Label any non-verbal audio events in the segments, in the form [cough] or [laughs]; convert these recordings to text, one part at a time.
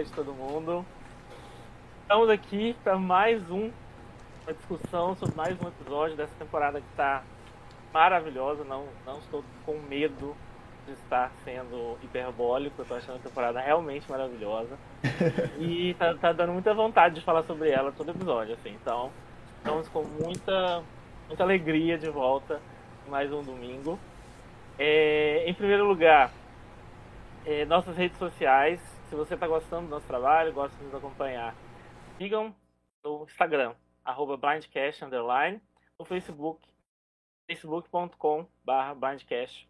Noite todo mundo. Estamos aqui para mais um, uma discussão sobre mais um episódio dessa temporada que está maravilhosa. Não, não estou com medo de estar sendo hiperbólico, tô achando a temporada realmente maravilhosa. [laughs] E tá, tá, dando muita vontade de falar sobre ela todo episódio, assim. Então, estamos com muita, muita alegria de volta mais um domingo. É, em primeiro lugar, é, nossas redes sociais. Se você está gostando do nosso trabalho, gosta de nos acompanhar, sigam no Instagram, arroba blindcast, underline, no Facebook, facebook.com barra blindcast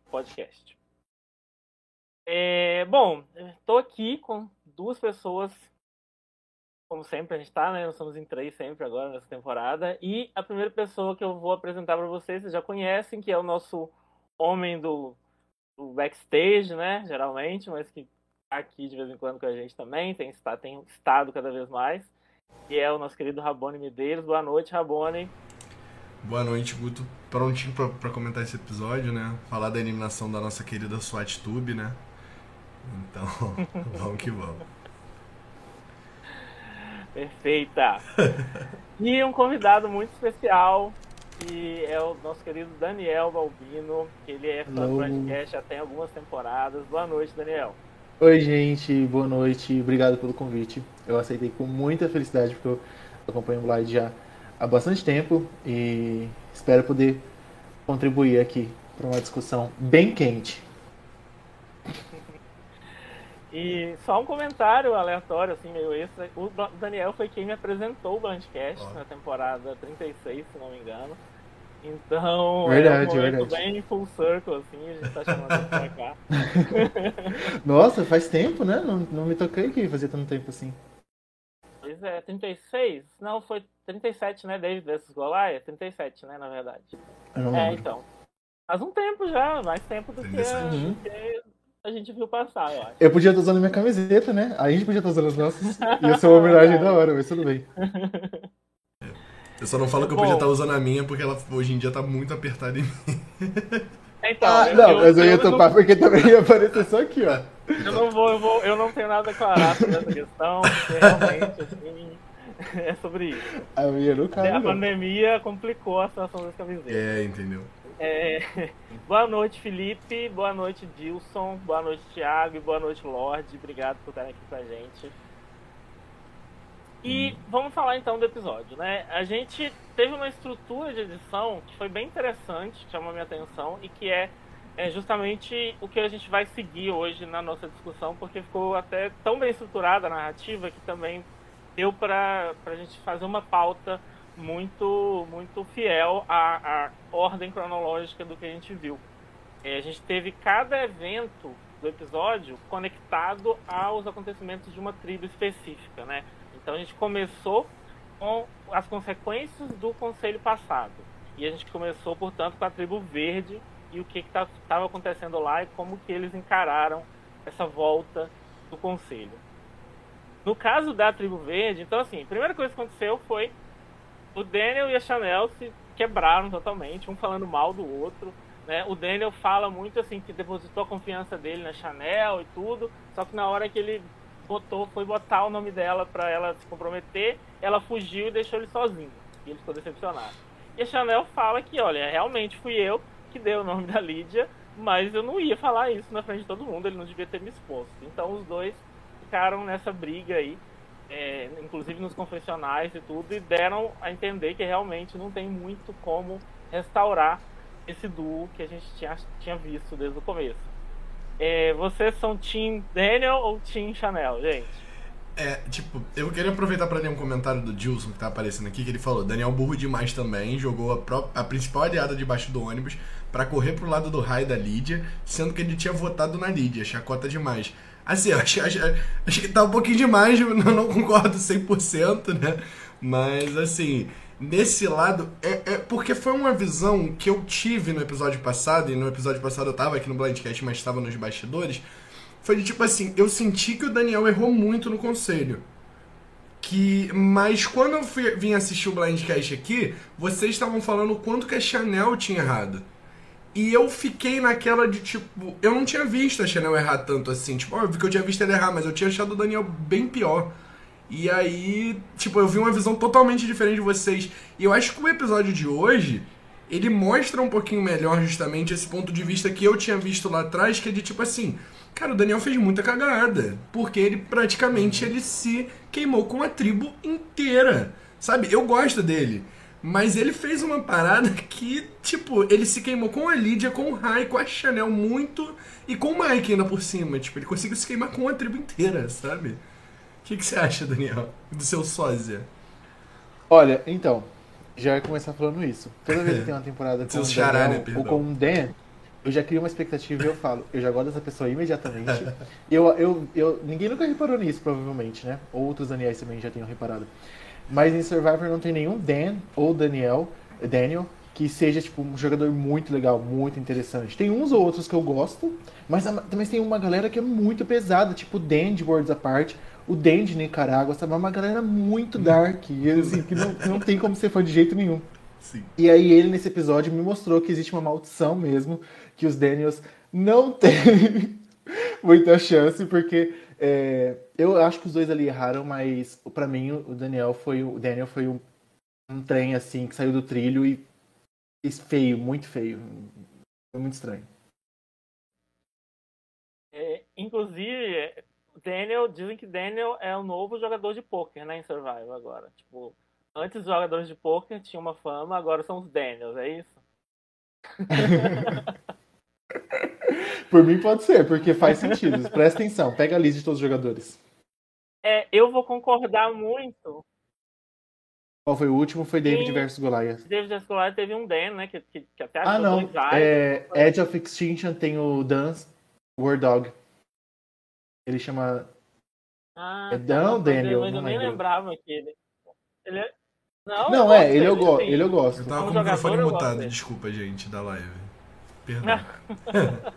É, bom, estou aqui com duas pessoas, como sempre a gente está, né? Nós somos em três sempre agora nessa temporada. E a primeira pessoa que eu vou apresentar para vocês, vocês já conhecem, que é o nosso homem do do backstage, né? Geralmente, mas que aqui de vez em quando com a gente também, tem, está, tem estado cada vez mais. E é o nosso querido Rabone Medeiros. Boa noite, Rabone. Boa noite, Guto. Prontinho para comentar esse episódio, né? Falar da eliminação da nossa querida SWAT Tube, né? Então, [laughs] vamos que vamos. Perfeita! e um convidado muito especial, que é o nosso querido Daniel Balbino, que ele é fã do podcast já tem algumas temporadas. Boa noite, Daniel. Oi, gente, boa noite, obrigado pelo convite. Eu aceitei com muita felicidade, porque eu acompanho o Blind já há bastante tempo e espero poder contribuir aqui para uma discussão bem quente. E só um comentário aleatório, assim, meio extra. O Daniel foi quem me apresentou o Blindcast oh. na temporada 36, se não me engano. Então, verdade, é um verdade. bem full circle, assim, a gente tá chamando pra cá. [laughs] Nossa, faz tempo, né? Não, não me toquei que fazia tanto tempo assim. Pois é, 36? Não, foi 37, né? David vs Goliath? 37, né, na verdade. É, então. Faz um tempo já, mais tempo do que, uhum. do que a gente viu passar, eu acho. Eu podia estar usando minha camiseta, né? A gente podia estar usando as nossas. Ia ser uma homenagem da hora, mas tudo bem. [laughs] Eu só não falo que eu podia estar usando a minha porque ela hoje em dia tá muito apertada em mim. Então, ah, não, mas eu ia topar não... porque também ia aparecer só aqui, ó. Eu não vou, eu vou, eu não tenho nada a declarar sobre essa questão, porque realmente, assim, é sobre isso. A minha não cabe, A pandemia complicou a situação das camisetas. É, entendeu? É... [laughs] Boa noite, Felipe. Boa noite, Dilson. Boa noite, Thiago. E boa noite, Lorde. Obrigado por estarem aqui com a gente. E vamos falar então do episódio, né? A gente teve uma estrutura de edição que foi bem interessante, que chamou minha atenção e que é, é justamente o que a gente vai seguir hoje na nossa discussão, porque ficou até tão bem estruturada a narrativa que também deu para a gente fazer uma pauta muito muito fiel à, à ordem cronológica do que a gente viu. É, a gente teve cada evento do episódio conectado aos acontecimentos de uma tribo específica, né? Então a gente começou com as consequências do conselho passado. E a gente começou, portanto, com a tribo verde e o que estava tá, acontecendo lá e como que eles encararam essa volta do conselho. No caso da tribo verde, então assim, a primeira coisa que aconteceu foi o Daniel e a Chanel se quebraram totalmente, um falando mal do outro. Né? O Daniel fala muito assim que depositou a confiança dele na Chanel e tudo, só que na hora que ele botou, foi botar o nome dela para ela se comprometer, ela fugiu e deixou ele sozinho. E ele ficou decepcionado. E a Chanel fala que, olha, realmente fui eu que dei o nome [laughs] da Lídia, mas eu não ia falar isso na frente de todo mundo, ele não devia ter me exposto. Então os dois ficaram nessa briga aí, é, inclusive nos confessionais e tudo, e deram a entender que realmente não tem muito como restaurar esse duo que a gente tinha, tinha visto desde o começo. É, vocês são Team Daniel ou Team Chanel, gente? É, tipo, eu queria aproveitar para ler um comentário do Dilson que tá aparecendo aqui, que ele falou: Daniel burro demais também, jogou a, a principal aliada debaixo do ônibus para correr pro lado do raio da Lídia, sendo que ele tinha votado na Lídia, chacota demais. Assim, acho, acho, acho que tá um pouquinho demais, eu não concordo 100%, né? Mas, assim, nesse lado, é, é, porque foi uma visão que eu tive no episódio passado, e no episódio passado eu tava aqui no Blindcast, mas estava nos bastidores, foi de tipo assim, eu senti que o Daniel errou muito no conselho. Que, mas quando eu fui, vim assistir o Blindcast aqui, vocês estavam falando quanto que a Chanel tinha errado. E eu fiquei naquela de tipo, eu não tinha visto a Chanel errar tanto assim. Tipo, óbvio que eu tinha visto ele errar, mas eu tinha achado o Daniel bem pior. E aí, tipo, eu vi uma visão totalmente diferente de vocês. E eu acho que o episódio de hoje, ele mostra um pouquinho melhor justamente esse ponto de vista que eu tinha visto lá atrás, que é de tipo assim, cara, o Daniel fez muita cagada, porque ele praticamente ele se queimou com a tribo inteira. Sabe? Eu gosto dele. Mas ele fez uma parada que, tipo, ele se queimou com a Lídia, com o Rai, com a Chanel muito e com o Mike ainda por cima. Tipo, ele conseguiu se queimar com a tribo inteira, sabe? O que, que você acha, Daniel, do seu sósia? Olha, então, já ia começar falando isso. Toda vez que tem [laughs] uma temporada com xará, Daniel né, ou com o Dan, eu já crio uma expectativa e eu falo, eu já gosto dessa pessoa imediatamente. [laughs] eu, eu, eu, ninguém nunca reparou nisso, provavelmente, né? Outros Daniels também já tenham reparado. Mas em Survivor não tem nenhum Dan ou Daniel, Daniel que seja tipo um jogador muito legal, muito interessante. Tem uns ou outros que eu gosto, mas também tem uma galera que é muito pesada, tipo Dan de Worlds Apart, o Dan de Nicarágua, sabe? É uma galera muito dark, e, assim, que não, não tem como ser fã de jeito nenhum. Sim. E aí ele nesse episódio me mostrou que existe uma maldição mesmo, que os Daniels não [laughs] têm muita chance, porque é, eu acho que os dois ali erraram, mas pra mim o Daniel foi o Daniel foi um, um trem assim que saiu do trilho e fez feio, muito feio. Foi muito estranho. É, inclusive, Daniel, dizem que Daniel é o novo jogador de pôquer, né, em Survival agora. Tipo, antes os jogadores de pôquer tinham uma fama, agora são os Daniels, é isso? [laughs] Por mim pode ser, porque faz sentido. Presta atenção, pega a lista de todos os jogadores. É, eu vou concordar muito. Qual foi o último? Foi David Sim. versus Goliath. David Escolar teve um Dan, né, que, que, que até Ah, não. É, Edge of Extinction tem o Dance War Dog. Ele chama. Ah, É tá, Dan Daniel? Eu Não nem lembro. lembrava que ele. Ele é. Não, Não, eu é, gosto ele eu, go ele eu gosto. Eu tava Como com o microfone mutado, desculpa, gente, da live. Perdão. [laughs]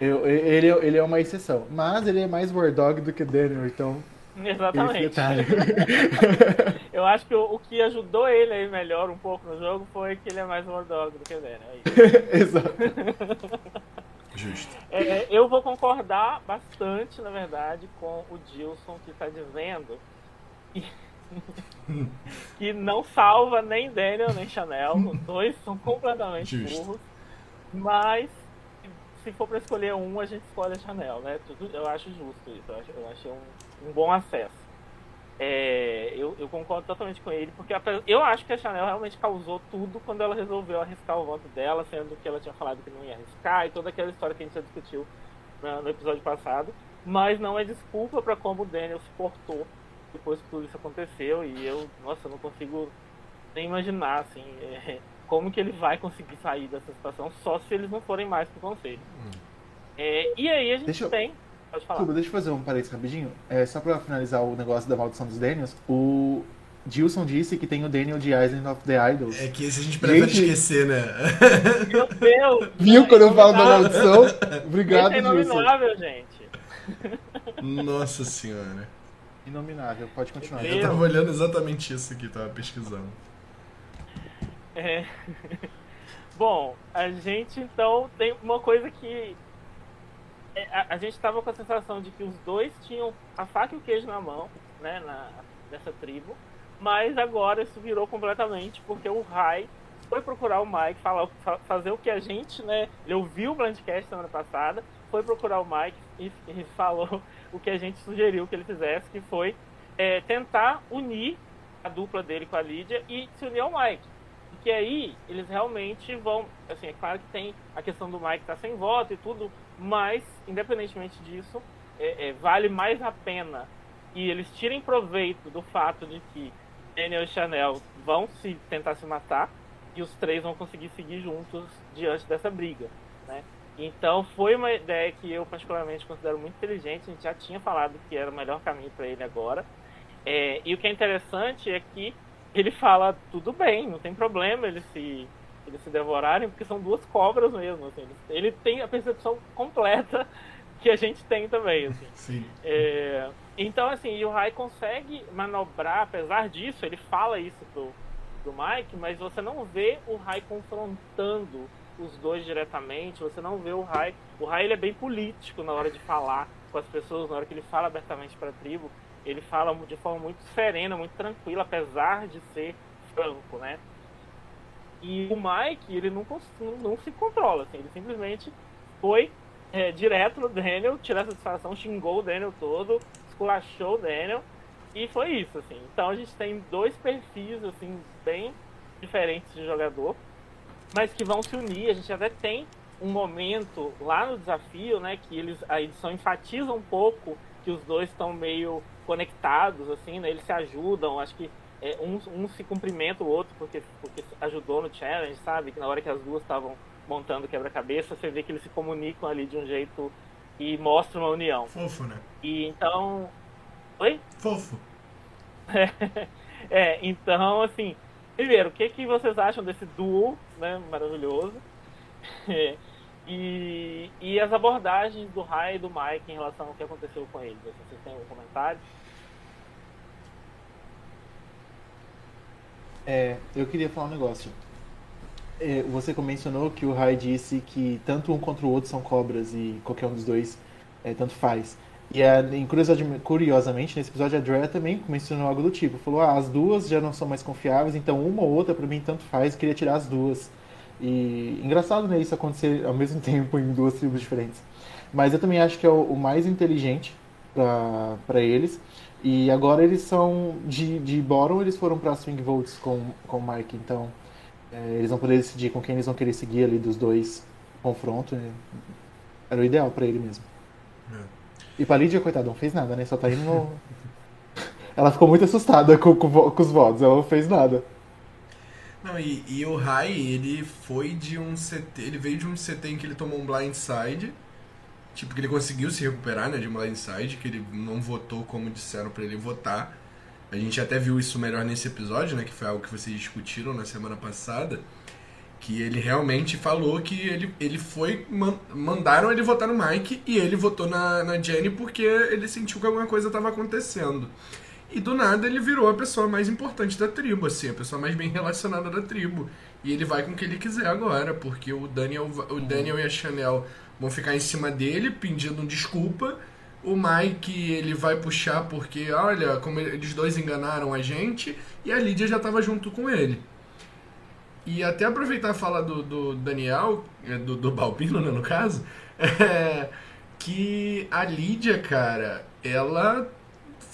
Eu- ele, ele é uma exceção. Mas ele é mais War Dog do que Daniel, então. [laughs] Exatamente. [laughs] Eu acho que o, o que ajudou ele aí melhor um pouco no jogo foi que ele é mais War Dog do que Daniel. é. Exato. Justo. É, eu vou concordar bastante, na verdade, com o Dilson que está dizendo que, [laughs] que não salva nem Daniel nem Chanel. Os [laughs] dois são completamente Justo. burros. Mas se for para escolher um, a gente escolhe a Chanel, né? Tudo, eu acho justo isso. Eu, acho, eu um, um bom acesso. É, eu, eu concordo totalmente com ele, porque eu acho que a Chanel realmente causou tudo quando ela resolveu arriscar o voto dela, sendo que ela tinha falado que não ia arriscar e toda aquela história que a gente já discutiu na- no episódio passado. Mas não é desculpa para como o Daniel se portou depois que tudo isso aconteceu. E eu, nossa, eu não consigo nem imaginar assim, é, como que ele vai conseguir sair dessa situação, só se eles não forem mais pro conselho. É, e aí a gente Deixa eu- tem. Pode falar. Desculpa, deixa eu fazer um parênteses rapidinho. É, só pra finalizar o negócio da maldição dos Daniels, o Gilson disse que tem o Daniel de Island of the Idols. É que esse a gente prefere Gente. esquecer, né? Meu Deus! [laughs] Viu quando eu falo da maldição? [laughs] Obrigado, Esse é Gilson. inominável, gente. Nossa senhora. Inominável, pode continuar. Eu tava olhando exatamente isso aqui, tava pesquisando. É. [laughs] Bom, a gente então tem uma coisa que. É, A, a gente tava com a sensação de que os dois tinham a faca e o queijo na mão, né, na, dessa tribo, mas agora isso virou completamente porque o Rai foi procurar o Mike, falar, fa- fazer o que a gente, né, ele ouviu o Blindcast semana passada, foi procurar o Mike e, e falou [laughs] o que a gente sugeriu que ele fizesse, que foi é, tentar unir a dupla dele com a Lídia e se unir ao Mike. Porque aí eles realmente vão. Assim, é claro que tem a questão do Mike estar sem voto e tudo, mas, independentemente disso, é, é, vale mais a pena e eles tirem proveito do fato de que Daniel e Chanel vão se tentar se matar e os três vão conseguir seguir juntos diante dessa briga. Né? Então foi uma ideia que eu particularmente considero muito inteligente. A gente já tinha falado que era o melhor caminho para ele agora. É, e o que é interessante é que ele fala tudo bem, não tem problema eles se eles se devorarem, porque são duas cobras mesmo. Assim, ele, tem a percepção completa [laughs] que a gente tem também. Assim. [laughs] Sim. É, então, assim, e o Rai consegue manobrar, apesar disso, ele fala isso pro, pro Mike, mas você não vê o Rai confrontando os dois diretamente, você não vê o Rai. O Rai ele é bem político na hora de falar com as pessoas, na hora que ele fala abertamente para a tribo, ele fala de forma muito serena, muito tranquila, apesar de ser franco, né? E o Mike, ele não, não se controla, assim, ele simplesmente foi é, direto no Daniel, tirou a satisfação, xingou o Daniel todo, esculachou o Daniel, e foi isso, assim. Então a gente tem dois perfis, assim, bem diferentes de jogador, mas que vão se unir. A gente até tem um momento lá no desafio, né, que eles a edição enfatiza um pouco que os dois estão meio conectados, assim, né? Eles se ajudam, acho que é, um, um se cumprimenta o outro porque, porque ajudou no challenge, sabe? Que na hora que as duas estavam montando quebra-cabeça, você vê que eles se comunicam ali de um jeito e mostram uma união. Fofo, né? E então. Oi? Fofo. [laughs] é, então, assim, primeiro, o que, que vocês acham desse duo, né? Maravilhoso. [laughs] e, e as abordagens do Rai e do Mike em relação ao que aconteceu com eles. Vocês têm algum comentário? É, eu queria falar um negócio. É, você mencionou que o Rai disse que tanto um contra o outro são cobras e qualquer um dos dois é, tanto faz. E a, curiosamente, nesse episódio, a Drea também mencionou algo do tipo. Falou, ah, as duas já não são mais confiáveis, então uma ou outra, para mim, tanto faz, queria tirar as duas. E engraçado, né, isso acontecer ao mesmo [laughs] tempo em duas tribos diferentes. Mas eu também acho que é o, o mais inteligente para eles. E agora eles são de, de bottom, eles foram para swing votes com, com o Mike, então é, eles vão poder decidir com quem eles vão querer seguir ali dos dois confronto. Né? Era o ideal para ele mesmo. É. E pra Lídia, coitada, não fez nada, né? Só tá indo no. [laughs] ela ficou muito assustada com, com, com, os votos, ela não fez nada. Não, e, e o Rai, ele foi de um CT. Ele veio de um CT em que ele tomou um blindside Tipo, que ele conseguiu se recuperar, né, de uma blindside, que ele não votou como disseram para ele votar. A gente até viu isso melhor nesse episódio, né, que foi algo que vocês discutiram na semana passada, que ele realmente falou que ele, ele foi mandaram ele votar no Mike e ele votou na, na Jenny porque ele sentiu que alguma coisa estava acontecendo. E do nada ele virou a pessoa mais importante da tribo, assim, a pessoa mais bem relacionada da tribo. E ele vai com o que ele quiser agora, porque o Daniel, o Daniel e a Chanel vão ficar em cima dele pedindo desculpa. O Mike ele vai puxar porque, olha, como eles dois enganaram a gente, e a Lídia já estava junto com ele. E até aproveitar a fala do, do Daniel, é, do, do Balbino, né, no caso, [laughs] é, que a Lídia, cara, ela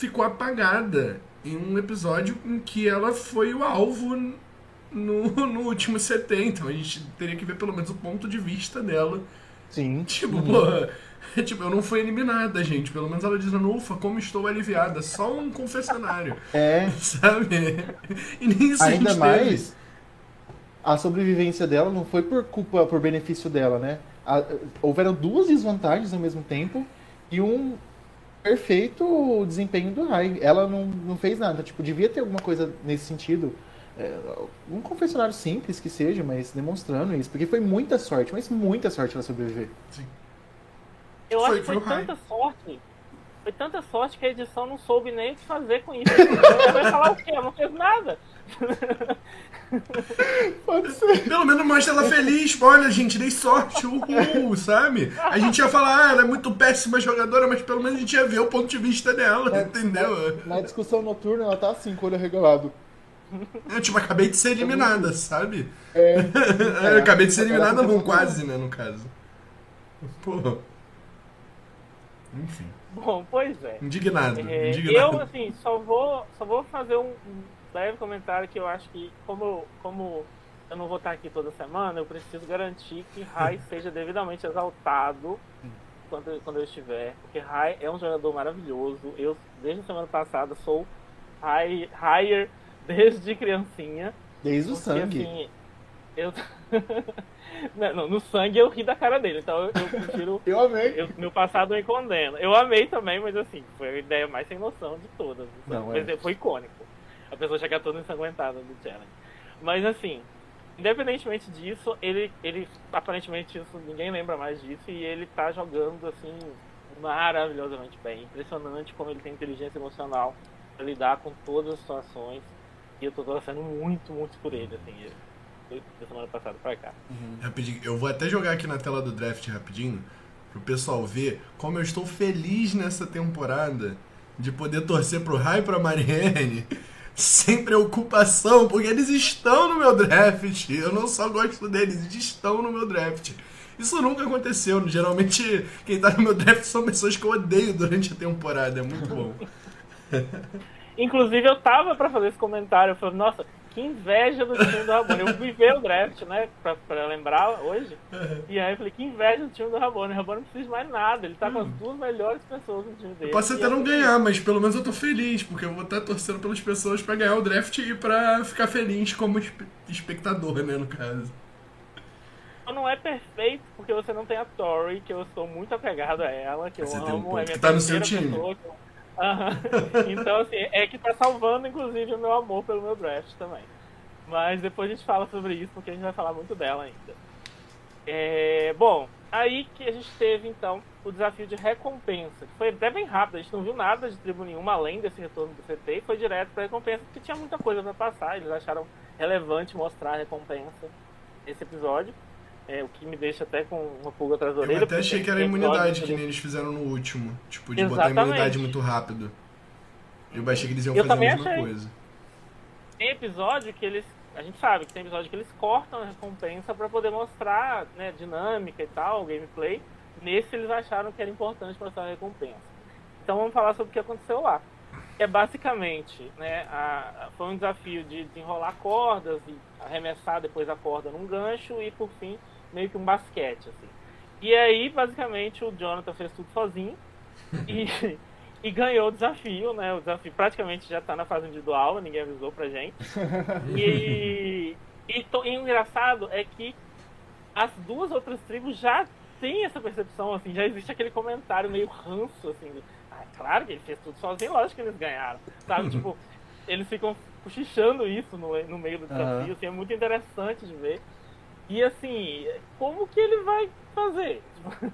ficou apagada em um episódio em que ela foi o alvo no, no último CT. Então a gente teria que ver pelo menos o ponto de vista dela Sim. Tipo, uhum. porra. [laughs] Tipo, eu não fui eliminada, gente. Pelo menos ela dizendo, ufa, como estou aliviada. Só um confessionário. É. [laughs] Sabe? E nem isso Ainda mais, a sobrevivência dela não foi por culpa, por benefício dela, né? A, houveram duas desvantagens ao mesmo tempo e um perfeito desempenho do Rai. Ela não, não fez nada. Tipo, devia ter alguma coisa nesse sentido é, um confessionário simples que seja, mas demonstrando isso, porque foi muita sorte, mas muita sorte ela sobreviver. Sim. Eu foi, acho que foi, tanta sorte, foi tanta sorte que a edição não soube nem o que fazer com isso. [laughs] Ela vai falar o quê? Ela não fez nada. [laughs] Pode ser. Pelo menos mostra ela feliz. Olha, gente, dei sorte. Uhul, sabe? A gente ia falar, ah, ela é muito péssima jogadora, mas pelo menos a gente ia ver o ponto de vista dela, é, entendeu? Na, na, discussão noturna, ela tá assim, com o olho arregalado. Eu, tipo, acabei de ser eliminada, sabe? É. [laughs] eu acabei de ser eliminada, não, quase, né, no caso. Pô. Enfim. Bom, pois é. Indignado. É, indignado. Eu, assim, só vou, só vou fazer um, leve comentário que eu acho que, como, como eu não vou estar aqui toda semana, eu preciso garantir que Rai [laughs] seja devidamente exaltado quando, quando eu estiver. Porque Rai é um jogador maravilhoso. Eu, desde a semana passada, sou high, higher desde criancinha. Desde o sangue. Assim, eu... [laughs] não, no sangue eu ri da cara dele, então eu, eu prefiro. [laughs] eu amei. Eu, meu passado me condena. Eu amei também, mas assim, foi a ideia mais sem noção de todas. Não, é. foi icônico. A pessoa chegar toda ensanguentada do challenge. Mas assim, independentemente disso, ele, ele aparentemente isso, ninguém lembra mais disso e ele tá jogando assim maravilhosamente bem. Impressionante como ele tem inteligência emocional para lidar com todas as situações. E eu tô torcendo muito, muito por ele, assim. da semana passada pra cá. Uhum. Rapidinho, eu vou até jogar aqui na tela do draft rapidinho, pro pessoal ver como eu estou feliz nessa temporada de poder torcer pro Rai e pra Marianne sem preocupação, porque eles estão no meu draft. Eu não só gosto deles, eles estão no meu draft. Isso nunca aconteceu. Geralmente, quem tá no meu draft são pessoas que eu odeio durante a temporada. É muito bom. [laughs] Inclusive, eu tava para fazer esse comentário. Eu falei, nossa, que inveja do time do Rabone. Eu fui ver o draft, né, pra, pra lembrar hoje. E aí eu falei, que inveja do time do Rabone. O Rabone não precisa de mais nada. Ele tá com as hum. duas melhores pessoas no time dele. Eu posso até não ganhar, mas pelo menos eu tô feliz, porque eu vou estar torcendo pelas pessoas pra ganhar o draft e pra ficar feliz como espectador, né, no caso. Não é perfeito, porque você não tem a Tori, que eu sou muito apegado a ela, que eu amo. Um é minha que tá no seu time. Pessoa, [laughs] então, assim, é que tá salvando, inclusive, o meu amor pelo meu draft também. Mas depois a gente fala sobre isso, porque a gente vai falar muito dela ainda. É, bom, aí que a gente teve, então, o desafio de recompensa, que foi até bem rápido, a gente não viu nada de tribo nenhuma além desse retorno do CT e foi direto pra recompensa, porque tinha muita coisa pra passar, eles acharam relevante mostrar a recompensa nesse episódio. É, o que me deixa até com uma pulga atrás da orelha. Eu até achei que era imunidade, que nem eles fizeram no último. Tipo, de Exatamente. botar imunidade muito rápido. Eu achei que eles iam eu fazer a mesma achei. coisa. Tem episódio que eles. A gente sabe que tem episódio que eles cortam a recompensa para poder mostrar né, dinâmica e tal, gameplay. Nesse eles acharam que era importante mostrar a recompensa. Então vamos falar sobre o que aconteceu lá. É basicamente, né, a, foi um desafio de desenrolar cordas e arremessar depois a corda num gancho e por fim meio que um basquete, assim. E aí, basicamente, o Jonathan fez tudo sozinho e, [laughs] e ganhou o desafio, né? O desafio praticamente já tá na fase individual, ninguém avisou pra gente. E, e, to, e o engraçado é que as duas outras tribos já têm essa percepção, assim, já existe aquele comentário meio ranço, assim, claro que ele fez tudo sozinho, lógico que eles ganharam, sabe? [laughs] tipo, eles ficam cochichando isso no, no meio do desafio, uhum. assim, é muito interessante de ver. E assim, como que ele vai fazer? [laughs]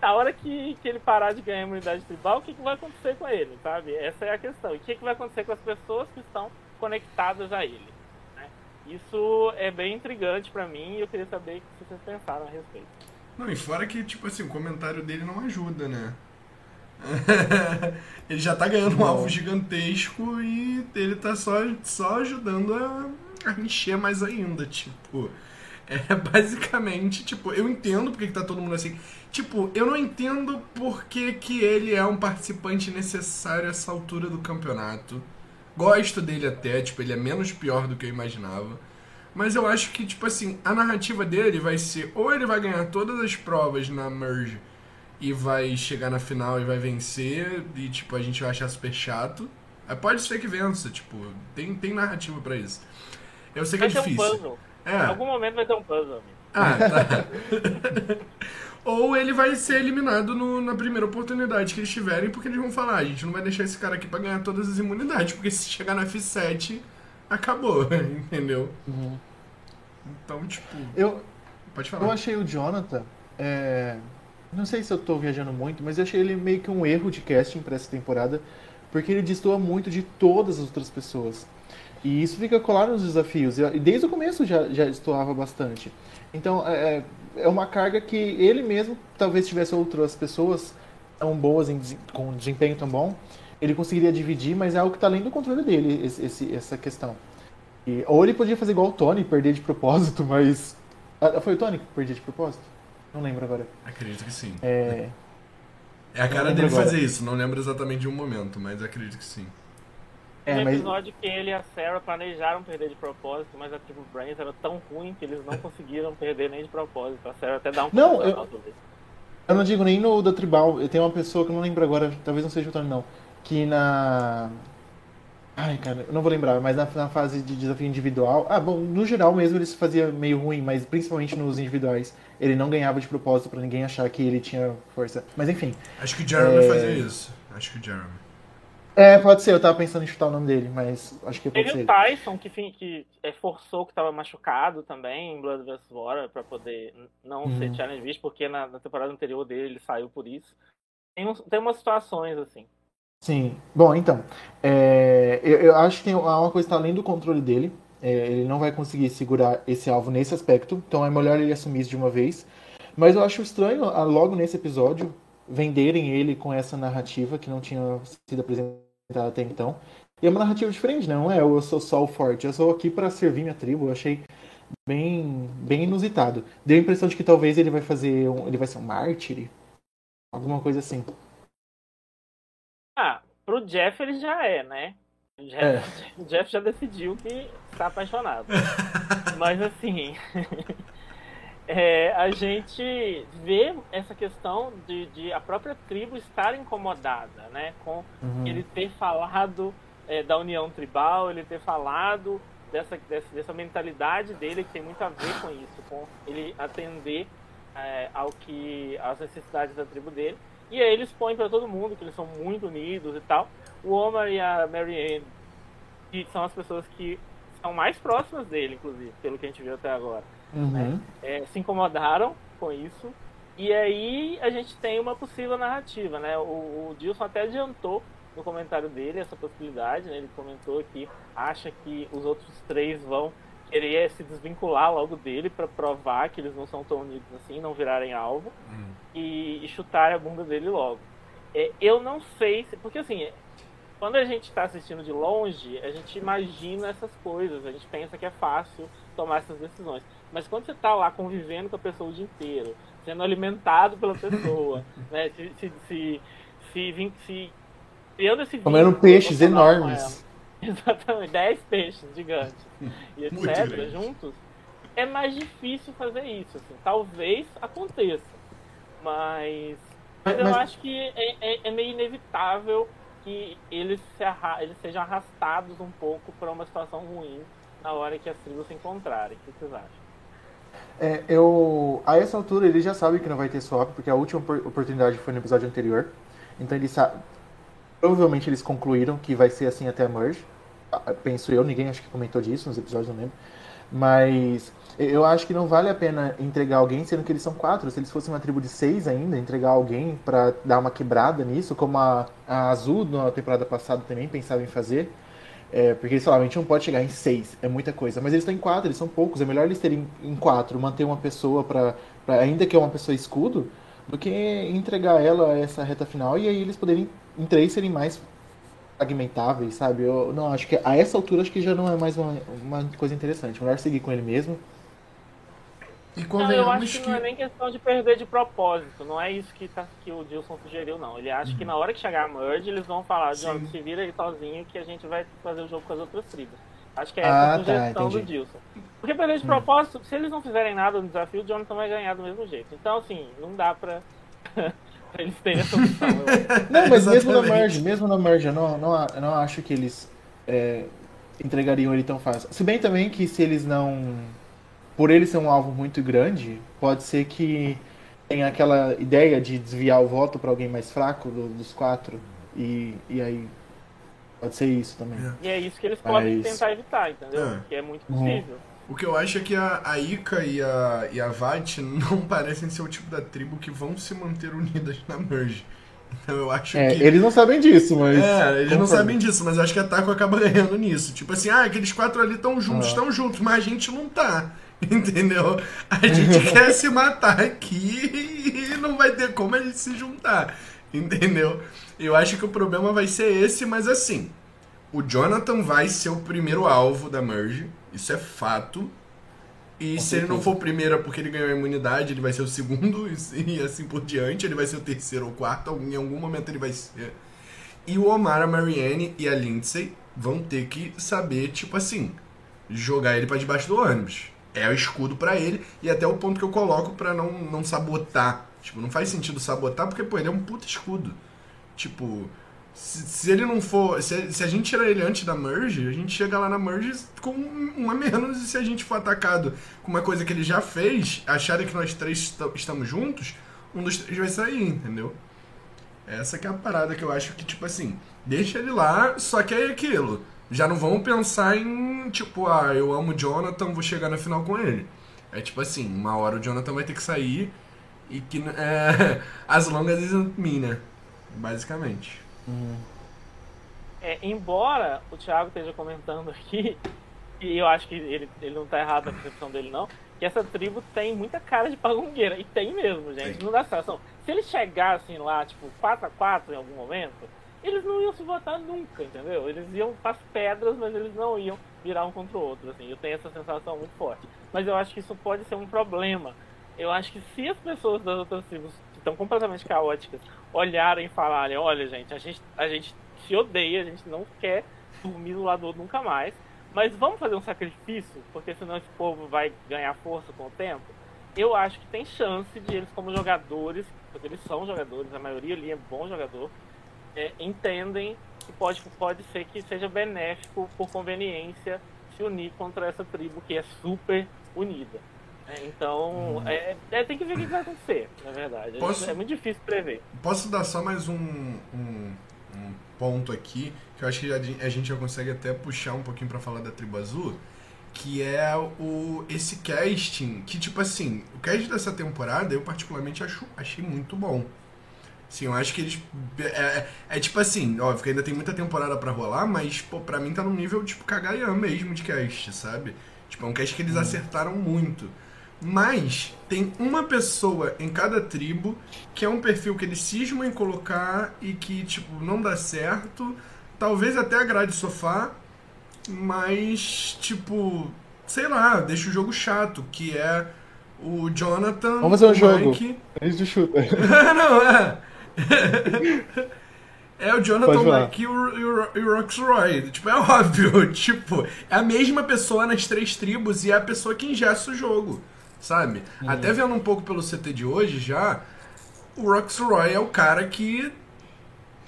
a hora que, que ele parar de ganhar imunidade tribal, o que, que vai acontecer com ele, sabe? Essa é a questão. E o que, que vai acontecer com as pessoas que estão conectadas a ele? Né? Isso é bem intrigante para mim e eu queria saber o que vocês pensaram a respeito. Não, e fora que, tipo assim, o comentário dele não ajuda, né? [laughs] ele já tá ganhando um alvo gigantesco e ele tá só, só ajudando a, a encher mais ainda, tipo. É [laughs] basicamente, tipo, eu entendo porque que tá todo mundo assim. Tipo, eu não entendo porque que ele é um participante necessário a essa altura do campeonato. Gosto dele até, tipo, ele é menos pior do que eu imaginava. Mas eu acho que, tipo assim, a narrativa dele vai ser ou ele vai ganhar todas as provas na Merge e vai chegar na final e vai vencer, e tipo, a gente vai achar super chato. Pode ser que vença, tipo, tem, tem narrativa para isso. Eu sei que é vai é difícil. Um é. Em algum momento vai ter um puzzle, amigo. Ah, tá. [laughs] Ou ele vai ser eliminado no, na primeira oportunidade que eles tiverem, porque eles vão falar, a gente não vai deixar esse cara aqui pra ganhar todas as imunidades, porque se chegar no F7, acabou, [laughs] entendeu? Uhum. Então, tipo. Eu, pode falar. Eu achei o Jonathan. É, não sei se eu tô viajando muito, mas eu achei ele meio que um erro de casting para essa temporada, porque ele destoa muito de todas as outras pessoas. E isso fica claro nos desafios. E desde o começo já, já estourava bastante. Então, é, é, é uma carga que ele mesmo, talvez tivesse outras pessoas tão boas, em, com desempenho tão bom, ele conseguiria dividir, mas é algo que está além do controle dele, esse, esse, essa questão. E, ou ele podia fazer igual o Tony, perder de propósito, [laughs] mas. Ah, foi o Tony que perdia de propósito? Não lembro agora. Acredito que sim. É, [laughs] é a cara dele agora. fazer isso, não lembro exatamente de um momento, mas acredito que sim. É, no episódio que ele e a Sarah planejaram perder de propósito, mas a tribo Brains era tão ruim que eles não conseguiram perder nem de propósito. A Sarah até dá um Não, eu, eu não digo nem no da tribal. Eu tenho uma pessoa que eu não lembro agora, talvez não seja o Tony não, que na Ai, cara, eu não vou lembrar, mas na, na, fase de desafio individual. Ah, bom, no geral mesmo ele se fazia meio ruim, mas principalmente nos individuais. Ele não ganhava de propósito para ninguém achar que ele tinha força. Mas enfim. Acho que o Jeremy é... fazia isso. Acho que o Jeremy. É, pode ser, eu tava pensando em chutar o nome dele, mas acho que pode Teve ser. o Tyson, que, que é, forçou que tava machucado também em Blood vs. War pra poder não uhum. ser challenge beast, porque na, na, temporada anterior dele ele saiu por isso. Tem, tem umas situações assim. Sim. Bom, então, é, eu, eu, acho que tem uma coisa que tá além do controle dele, É, ele não vai conseguir segurar esse alvo nesse aspecto, então é melhor ele assumir isso de uma vez. Mas eu acho estranho, logo nesse episódio, venderem ele com essa narrativa que não tinha sido apresentada até então. E é uma narrativa diferente, né? não é eu sou só o forte, eu sou aqui para servir minha tribo. Eu achei bem, bem inusitado. Deu a impressão de que talvez ele vai fazer um, ele vai ser um mártir, alguma coisa assim. Ah, pro Jeff ele já é, né? O Jeff, é. [laughs] Jeff já decidiu que está apaixonado. [laughs] Mas assim, [laughs] é, a gente vê essa questão de, de, a própria tribo estar incomodada, né? Com uhum. ele ter falado é, da união tribal, ele ter falado dessa, dessa, dessa, mentalidade dele que tem muito a ver com isso, com ele atender é, ao que às necessidades da tribo dele. E aí eles põem para todo mundo que eles são muito unidos e tal. O Omar e a Marianne, que são as pessoas que são mais próximas dele, inclusive, pelo que a gente viu até agora, uhum. né? é, se incomodaram com isso. E aí a gente tem uma possível narrativa, né? O, o Dilson até adiantou no comentário dele essa possibilidade, né? Ele comentou que acha que os outros três vão querer se desvincular logo dele para provar que eles não são tão unidos assim, não virarem alvo hum. e, e chutar a bunda dele logo. É, eu não sei se. Porque assim, quando a gente está assistindo de longe, a gente imagina essas coisas, a gente pensa que é fácil tomar essas decisões. Mas quando você está lá convivendo com a pessoa o dia inteiro, sendo alimentado pela pessoa, [laughs] né, se, se, se, se, se criando esse Comendo peixes enormes. [laughs] Exatamente, 10 peixes gigantes e etc. juntos, é mais difícil fazer isso. Assim. Talvez aconteça, mas, mas, eu acho que é, é, é, meio inevitável que eles, se arra eles sejam arrastados um pouco para uma situação ruim na hora que as tribos se encontrarem. O que vocês acham? É, eu, a essa altura ele já sabe que não vai ter swap, porque a última oportunidade foi no episódio anterior. Então ele sabe, Provavelmente eles concluíram que vai ser assim até a merge. Ah, penso eu, ninguém acho que comentou disso nos episódios, não lembro. Mas eu acho que não vale a pena entregar alguém, sendo que eles são quatro. Se eles fossem uma tribo de seis ainda, entregar alguém para dar uma quebrada nisso, como a, a Azul na temporada passada também pensava em fazer. É, porque eles falavam, a gente não pode chegar em seis, é muita coisa. Mas eles estão em quatro, eles são poucos. É melhor eles terem em quatro, manter uma pessoa para ainda que é uma pessoa escudo, do que entregar ela essa reta final e aí eles poderem em três serem mais fragmentáveis, sabe? Eu não acho que a essa altura acho que já não é mais uma, uma coisa interessante. Melhor seguir com ele mesmo. E não, eu acho que, que, não é nem questão de perder de propósito. Não é isso que, tá, que o Dilson sugeriu, não. Ele acha uhum. que na hora que chegar a merge, eles vão falar, John, se vira aí sozinho que a gente vai fazer o jogo com as outras tribos. Acho que é essa ah, a tá, sugestão tá, do Dilson. Porque perder de hum. propósito, se eles não fizerem nada no desafio, o Jonathan vai ganhar do mesmo jeito. Então, assim, não dá pra. Eles terem essa opção. não, mas mesmo na margem, mesmo na margem, eu não, não, não acho que eles é, entregariam ele tão fácil. Se bem também que se eles não. Por ele ser um alvo muito grande, pode ser que tenha aquela ideia de desviar o voto para alguém mais fraco do, dos quatro. E, e aí. Pode ser isso também. É. E é isso que eles podem tentar evitar, entendeu? É. Que é muito possível. Uhum. O que eu acho é que a, a Ika e a, e a Vat [laughs] não parecem ser o tipo da tribo que vão se manter unidas na Merge. Então eu acho é, que. Eles não sabem disso, mas. É, eles não sabem disso, mas acho que a Taco acaba [laughs] ganhando nisso. Tipo assim, ah, aqueles quatro ali estão juntos, estão ah. juntos, mas a gente não tá. [laughs] Entendeu? A gente quer se matar aqui e não vai ter como a gente se juntar. Entendeu? Eu acho que o problema vai ser esse, mas assim. O Jonathan vai ser o primeiro alvo da Merge isso é fato. E Com se certeza. ele não for o primeiro é porque ele ganhou a imunidade, ele vai ser o segundo [laughs] e, assim por diante. Ele vai ser o terceiro ou quarto, em algum momento ele vai ser. E o Omar, a Marianne e a Lindsay vão ter que saber, tipo assim, jogar ele para debaixo do ônibus. É o escudo para ele e até o ponto que eu coloco para não, não sabotar. Tipo, não faz sentido sabotar porque, pô, ele é um puta escudo. Tipo, se, ele não for. Se, se, a gente tirar ele antes da merge, a gente chega lá na merge com um a menos. E se a gente for atacado com uma coisa que ele já fez, acharem que nós três est estamos juntos, um dos três vai sair, entendeu? Essa que é a parada que eu acho que, tipo assim, deixa ele lá, só que é aquilo. Já não vamos pensar em, tipo, ah, eu amo o Jonathan, vou chegar na final com ele. É tipo assim, uma hora o Jonathan vai ter que sair e que é, [laughs] as longas isn't me, né? Basicamente. É, embora o Thiago esteja comentando aqui e eu acho que ele, ele não tá errado na percepção dele, não, que essa tribo tem muita cara de pagungueira. E tem mesmo, gente. Tem. Não dá situação. Se eles chegassem lá, tipo, 4x4 em algum momento, eles não iam se votar nunca, entendeu? Eles iam para as pedras, mas eles não iam virar um contra o outro, assim. Eu tenho essa sensação muito forte. Mas eu acho que isso pode ser um problema. Eu acho que se as pessoas das outras tribos estão completamente caóticas olharem e falarem, olha gente, a gente, a gente se odeia, a gente não quer dormir do lado do outro nunca mais, mas vamos fazer um sacrifício, porque senão esse povo vai ganhar força com o tempo. Eu acho que tem chance de eles, como jogadores, porque eles são jogadores, a maioria ali é bom jogador, é, entendem que pode, pode ser que seja benéfico por conveniência se unir contra essa tribo que é super unida. É, então, hum. é, é, tem que ver o que vai acontecer, na verdade. Posso, é muito difícil prever. Posso dar só mais um, um, um ponto aqui, que eu acho que a gente já consegue até puxar um pouquinho para falar da Tribo Azul, que é o esse casting, que tipo assim, o casting dessa temporada eu particularmente acho, achei muito bom. Sim, eu acho que eles. É, é, é, tipo assim, óbvio que ainda tem muita temporada para rolar, mas, pô, pra mim tá num nível tipo Kagayama mesmo de cast, sabe? Tipo, é um cast que eles hum. acertaram muito. Mas tem uma pessoa em cada tribo que é um perfil que eles cismam em colocar e que, tipo, não dá certo. Talvez até agrade sofá, mas, tipo, sei lá, deixa o jogo chato, que é o Jonathan. Vamos fazer um jogo. Mike... De chuta. [laughs] não, é. é o Jonathan Mike e o, e o Roxroy. Tipo, é [laughs] óbvio. Tipo, é a mesma pessoa nas três tribos e é a pessoa que ingessa o jogo sabe? Uhum. Até vendo um pouco pelo CT de hoje já, o Roxroy é o cara que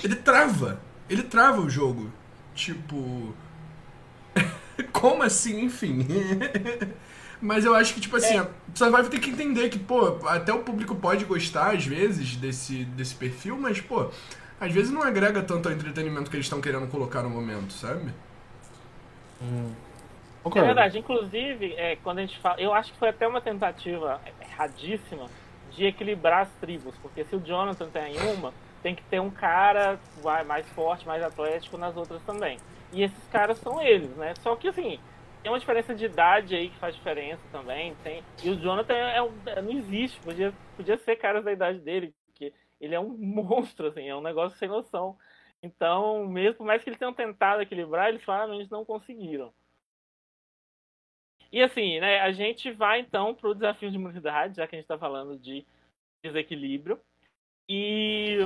ele trava. Ele trava o jogo. Tipo. [laughs] Como assim, enfim? [laughs] Mas eu acho que, tipo assim, é. você vai ter que entender que, pô, até o público pode gostar, às vezes, desse, desse perfil, mas, pô, às vezes não agrega tanto ao entretenimento que eles estão querendo colocar no momento, sabe? Hum. Okay. É verdade, inclusive, é, quando a gente fala. Eu acho que foi até uma tentativa erradíssima de equilibrar as tribos, porque se o Jonathan tem uma, tem que ter um cara mais forte, mais atlético nas outras também. E esses caras são eles, né? Só que assim, tem uma diferença de idade aí que faz diferença também. Tem... E o Jonathan é, um... É, não existe, podia, podia ser caras da idade dele, porque ele é um [laughs] monstro, assim, é um negócio sem noção. Então, mesmo por mais que eles tenham tentado equilibrar, eles claramente não conseguiram. E assim, né, a gente vai então para o desafio de imunidade, já que a gente está falando de desequilíbrio. E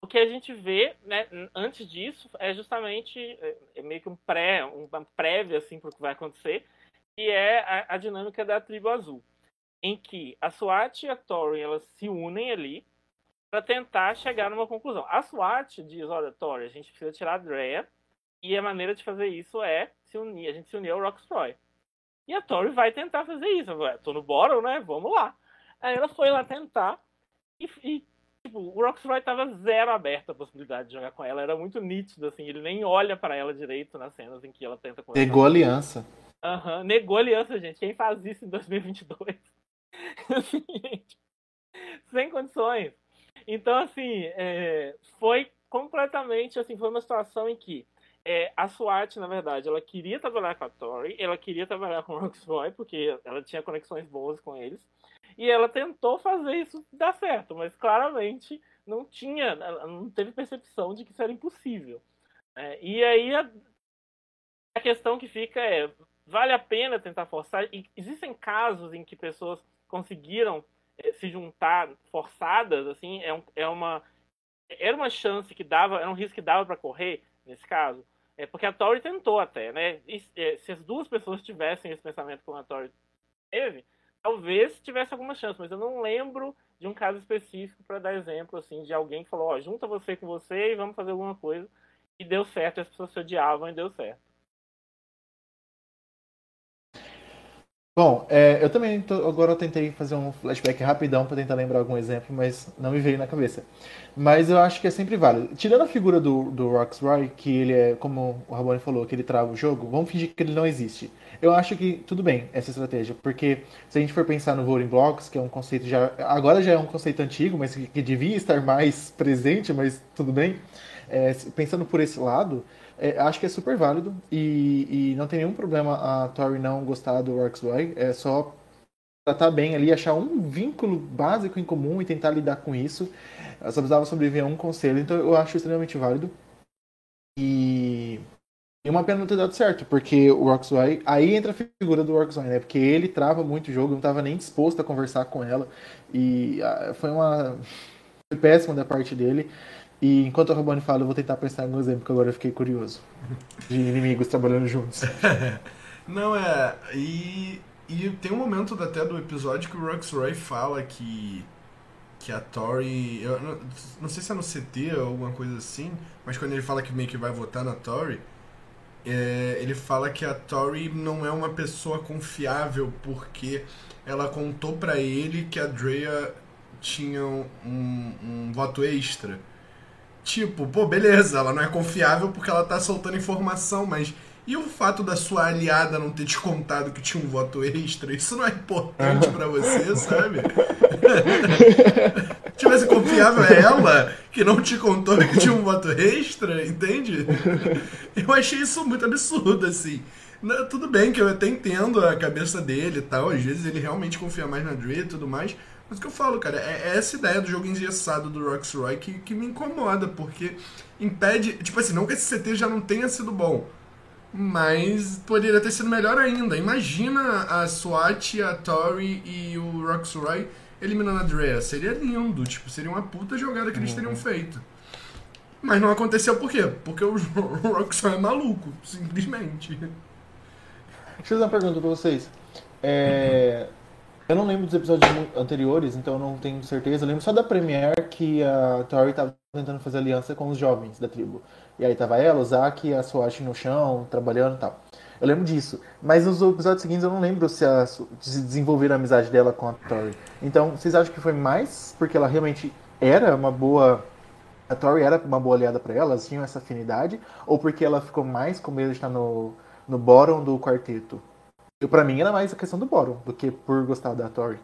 o que a gente vê, né, antes disso, é justamente é, é meio que um pré, uma prévia assim para o que vai acontecer, que é a, a, dinâmica da tribo azul, em que a SWAT e a Tori elas se unem ali para tentar chegar numa conclusão. A SWAT diz, olha, Tori, a gente precisa tirar a Drea, e a maneira de fazer isso é se unir, a gente se unir ao Rockstroy. E a Tori vai tentar fazer isso. Eu tô no bottom, né? Vamos lá. Aí ela foi lá tentar e, e tipo, o Roxroy tava zero aberto a possibilidade de jogar com ela. Era muito nítido, assim. Ele nem olha para ela direito nas cenas em que ela tenta conversar. Negou a aliança. Aham, uhum, negou a aliança, gente. Quem faz isso em 2022? [laughs] assim, gente, sem condições. Então, assim, é, foi completamente, assim, foi uma situação em que é, a SWAT, na verdade, ela queria trabalhar com a Tori, ela queria trabalhar com o Roxroy, porque ela tinha conexões boas com eles. E ela tentou fazer isso dar certo, mas claramente não tinha, não teve percepção de que isso era impossível. É, e aí a, a, questão que fica é, vale a pena tentar forçar? E existem casos em que pessoas conseguiram é, se juntar forçadas, assim, é, um, é uma era uma chance que dava, era um risco que dava para correr nesse caso. É porque a Tori tentou até, né? E, é, se as duas pessoas tivessem esse pensamento como a Tori teve, talvez tivesse alguma chance, mas eu não lembro de um caso específico para dar exemplo assim de alguém que falou, ó, junta você com você e vamos fazer alguma coisa e deu certo, as pessoas se odiavam e deu certo. Bom, é, eu também tô, agora eu tentei fazer um flashback rapidão para tentar lembrar algum exemplo, mas não me veio na cabeça. Mas eu acho que é sempre válido. Tirando a figura do, do Roxroy, que ele é, como o Rabone falou, que ele trava o jogo, vamos fingir que ele não existe. Eu acho que tudo bem essa estratégia, porque se a gente for pensar no Voting Blocks, que é um conceito já. Agora já é um conceito antigo, mas que, que devia estar mais [laughs] presente, mas tudo bem. é, pensando por esse lado, é, acho que é super válido e, e, não tem nenhum problema a Tori não gostar do Roxroy. É só tratar bem ali, achar um vínculo básico em comum e tentar lidar com isso. Ela só precisava sobreviver a um conselho, então eu acho extremamente válido. E, e uma pena não ter dado certo, porque o Roxroy. Aí entra a figura do Roxroy, né? Porque ele trava muito o jogo, não estava nem disposto a conversar com ela. E ah, foi uma. Foi péssimo da parte dele. E enquanto o Rabone fala, eu vou tentar pensar em um exemplo, que agora eu fiquei curioso. De inimigos trabalhando juntos. [laughs] Não, é. E, e tem um momento até do episódio que o Roxroy fala que. Que a Tori. Eu não, não sei se é no CT ou alguma coisa assim, mas quando ele fala que meio que vai votar na Tori, é, ele fala que a Tori não é uma pessoa confiável porque ela contou para ele que a Drea tinha um, um voto extra. Tipo, pô, beleza, ela não é confiável porque ela tá soltando informação, mas e o fato da sua aliada não ter te contado que tinha um voto extra? Isso não é importante para você, [laughs] sabe? Tivesse confiável é ela que não te contou que tinha um voto extra, entende? Eu achei isso muito absurdo, assim. Tudo bem que eu até entendo a cabeça dele e tal, às vezes ele realmente confia mais na Dre e tudo mais, mas o que eu falo, cara, é, é essa ideia do jogo engessado do Roxroy que, que me incomoda, porque impede. Tipo assim, não que esse CT já não tenha sido bom, mas poderia ter sido melhor ainda. Imagina a SWAT, a Tori e o Roxroy eliminando a Drea. Seria lindo, tipo, seria uma puta jogada que eles uhum. teriam feito. Mas não aconteceu por quê? Porque o [laughs] Roxroy é maluco, simplesmente. Deixa eu fazer uma pergunta pra vocês. É. Eu não lembro dos episódios anteriores, então eu não tenho certeza. Eu lembro só da Premiere que a Tori tava tentando fazer aliança com os jovens da tribo. E aí tava ela, o Zack e a Swatch no chão, trabalhando e tal. Eu lembro disso. Mas nos episódios seguintes eu não lembro se, a, se desenvolveram a amizade dela com a Tori. Então, vocês acham que foi mais porque ela realmente era uma boa. A Tori era uma boa aliada para ela, elas tinham essa afinidade? Ou porque ela ficou mais com medo de estar no, no bottom do quarteto? Para mim era mais a questão do Boron do que por gostar da Tori.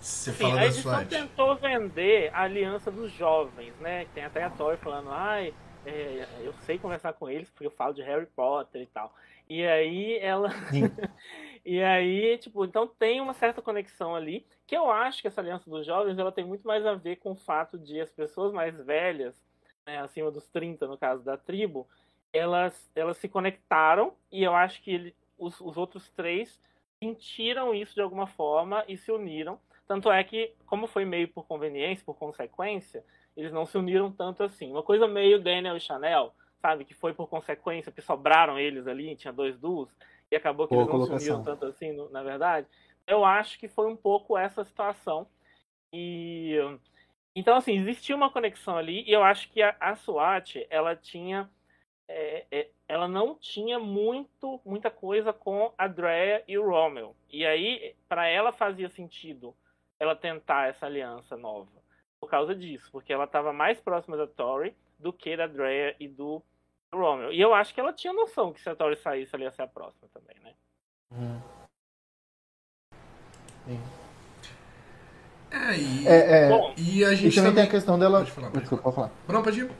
Você Sim, a edição tentou vender a aliança dos jovens, né? Tem até a Tori falando, ai, é, eu sei conversar com eles porque eu falo de Harry Potter e tal. E aí ela. [laughs] e aí, tipo, então tem uma certa conexão ali, que eu acho que essa aliança dos jovens ela tem muito mais a ver com o fato de as pessoas mais velhas, né, acima dos 30, no caso da tribo, elas, elas se conectaram e eu acho que ele, os, os outros três sentiram isso de alguma forma e se uniram. Tanto é que, como foi meio por conveniência, por consequência, eles não se uniram tanto assim. Uma coisa meio Daniel e Chanel, sabe? Que foi por consequência, que sobraram eles ali, tinha dois duos, e acabou que Boa eles não colocação. se uniram tanto assim, na verdade. Eu acho que foi um pouco essa situação. E. Então, assim, existia uma conexão ali, e eu acho que a, a SWAT, ela tinha é, é, ela não tinha muito, muita coisa com a Drea e o Rommel. E aí, para ela fazia sentido ela tentar essa aliança nova. Por causa disso, porque ela estava mais próxima da Tori do que da Drea e do Rommel. E eu acho que ela tinha noção que se a Tori saísse, ela ia ser a próxima também, né? Sim. É, e, é, é, Bom, e a gente e também, também tem a questão dela. Pode falar, pode Desculpa, pode falar. Não, pode ir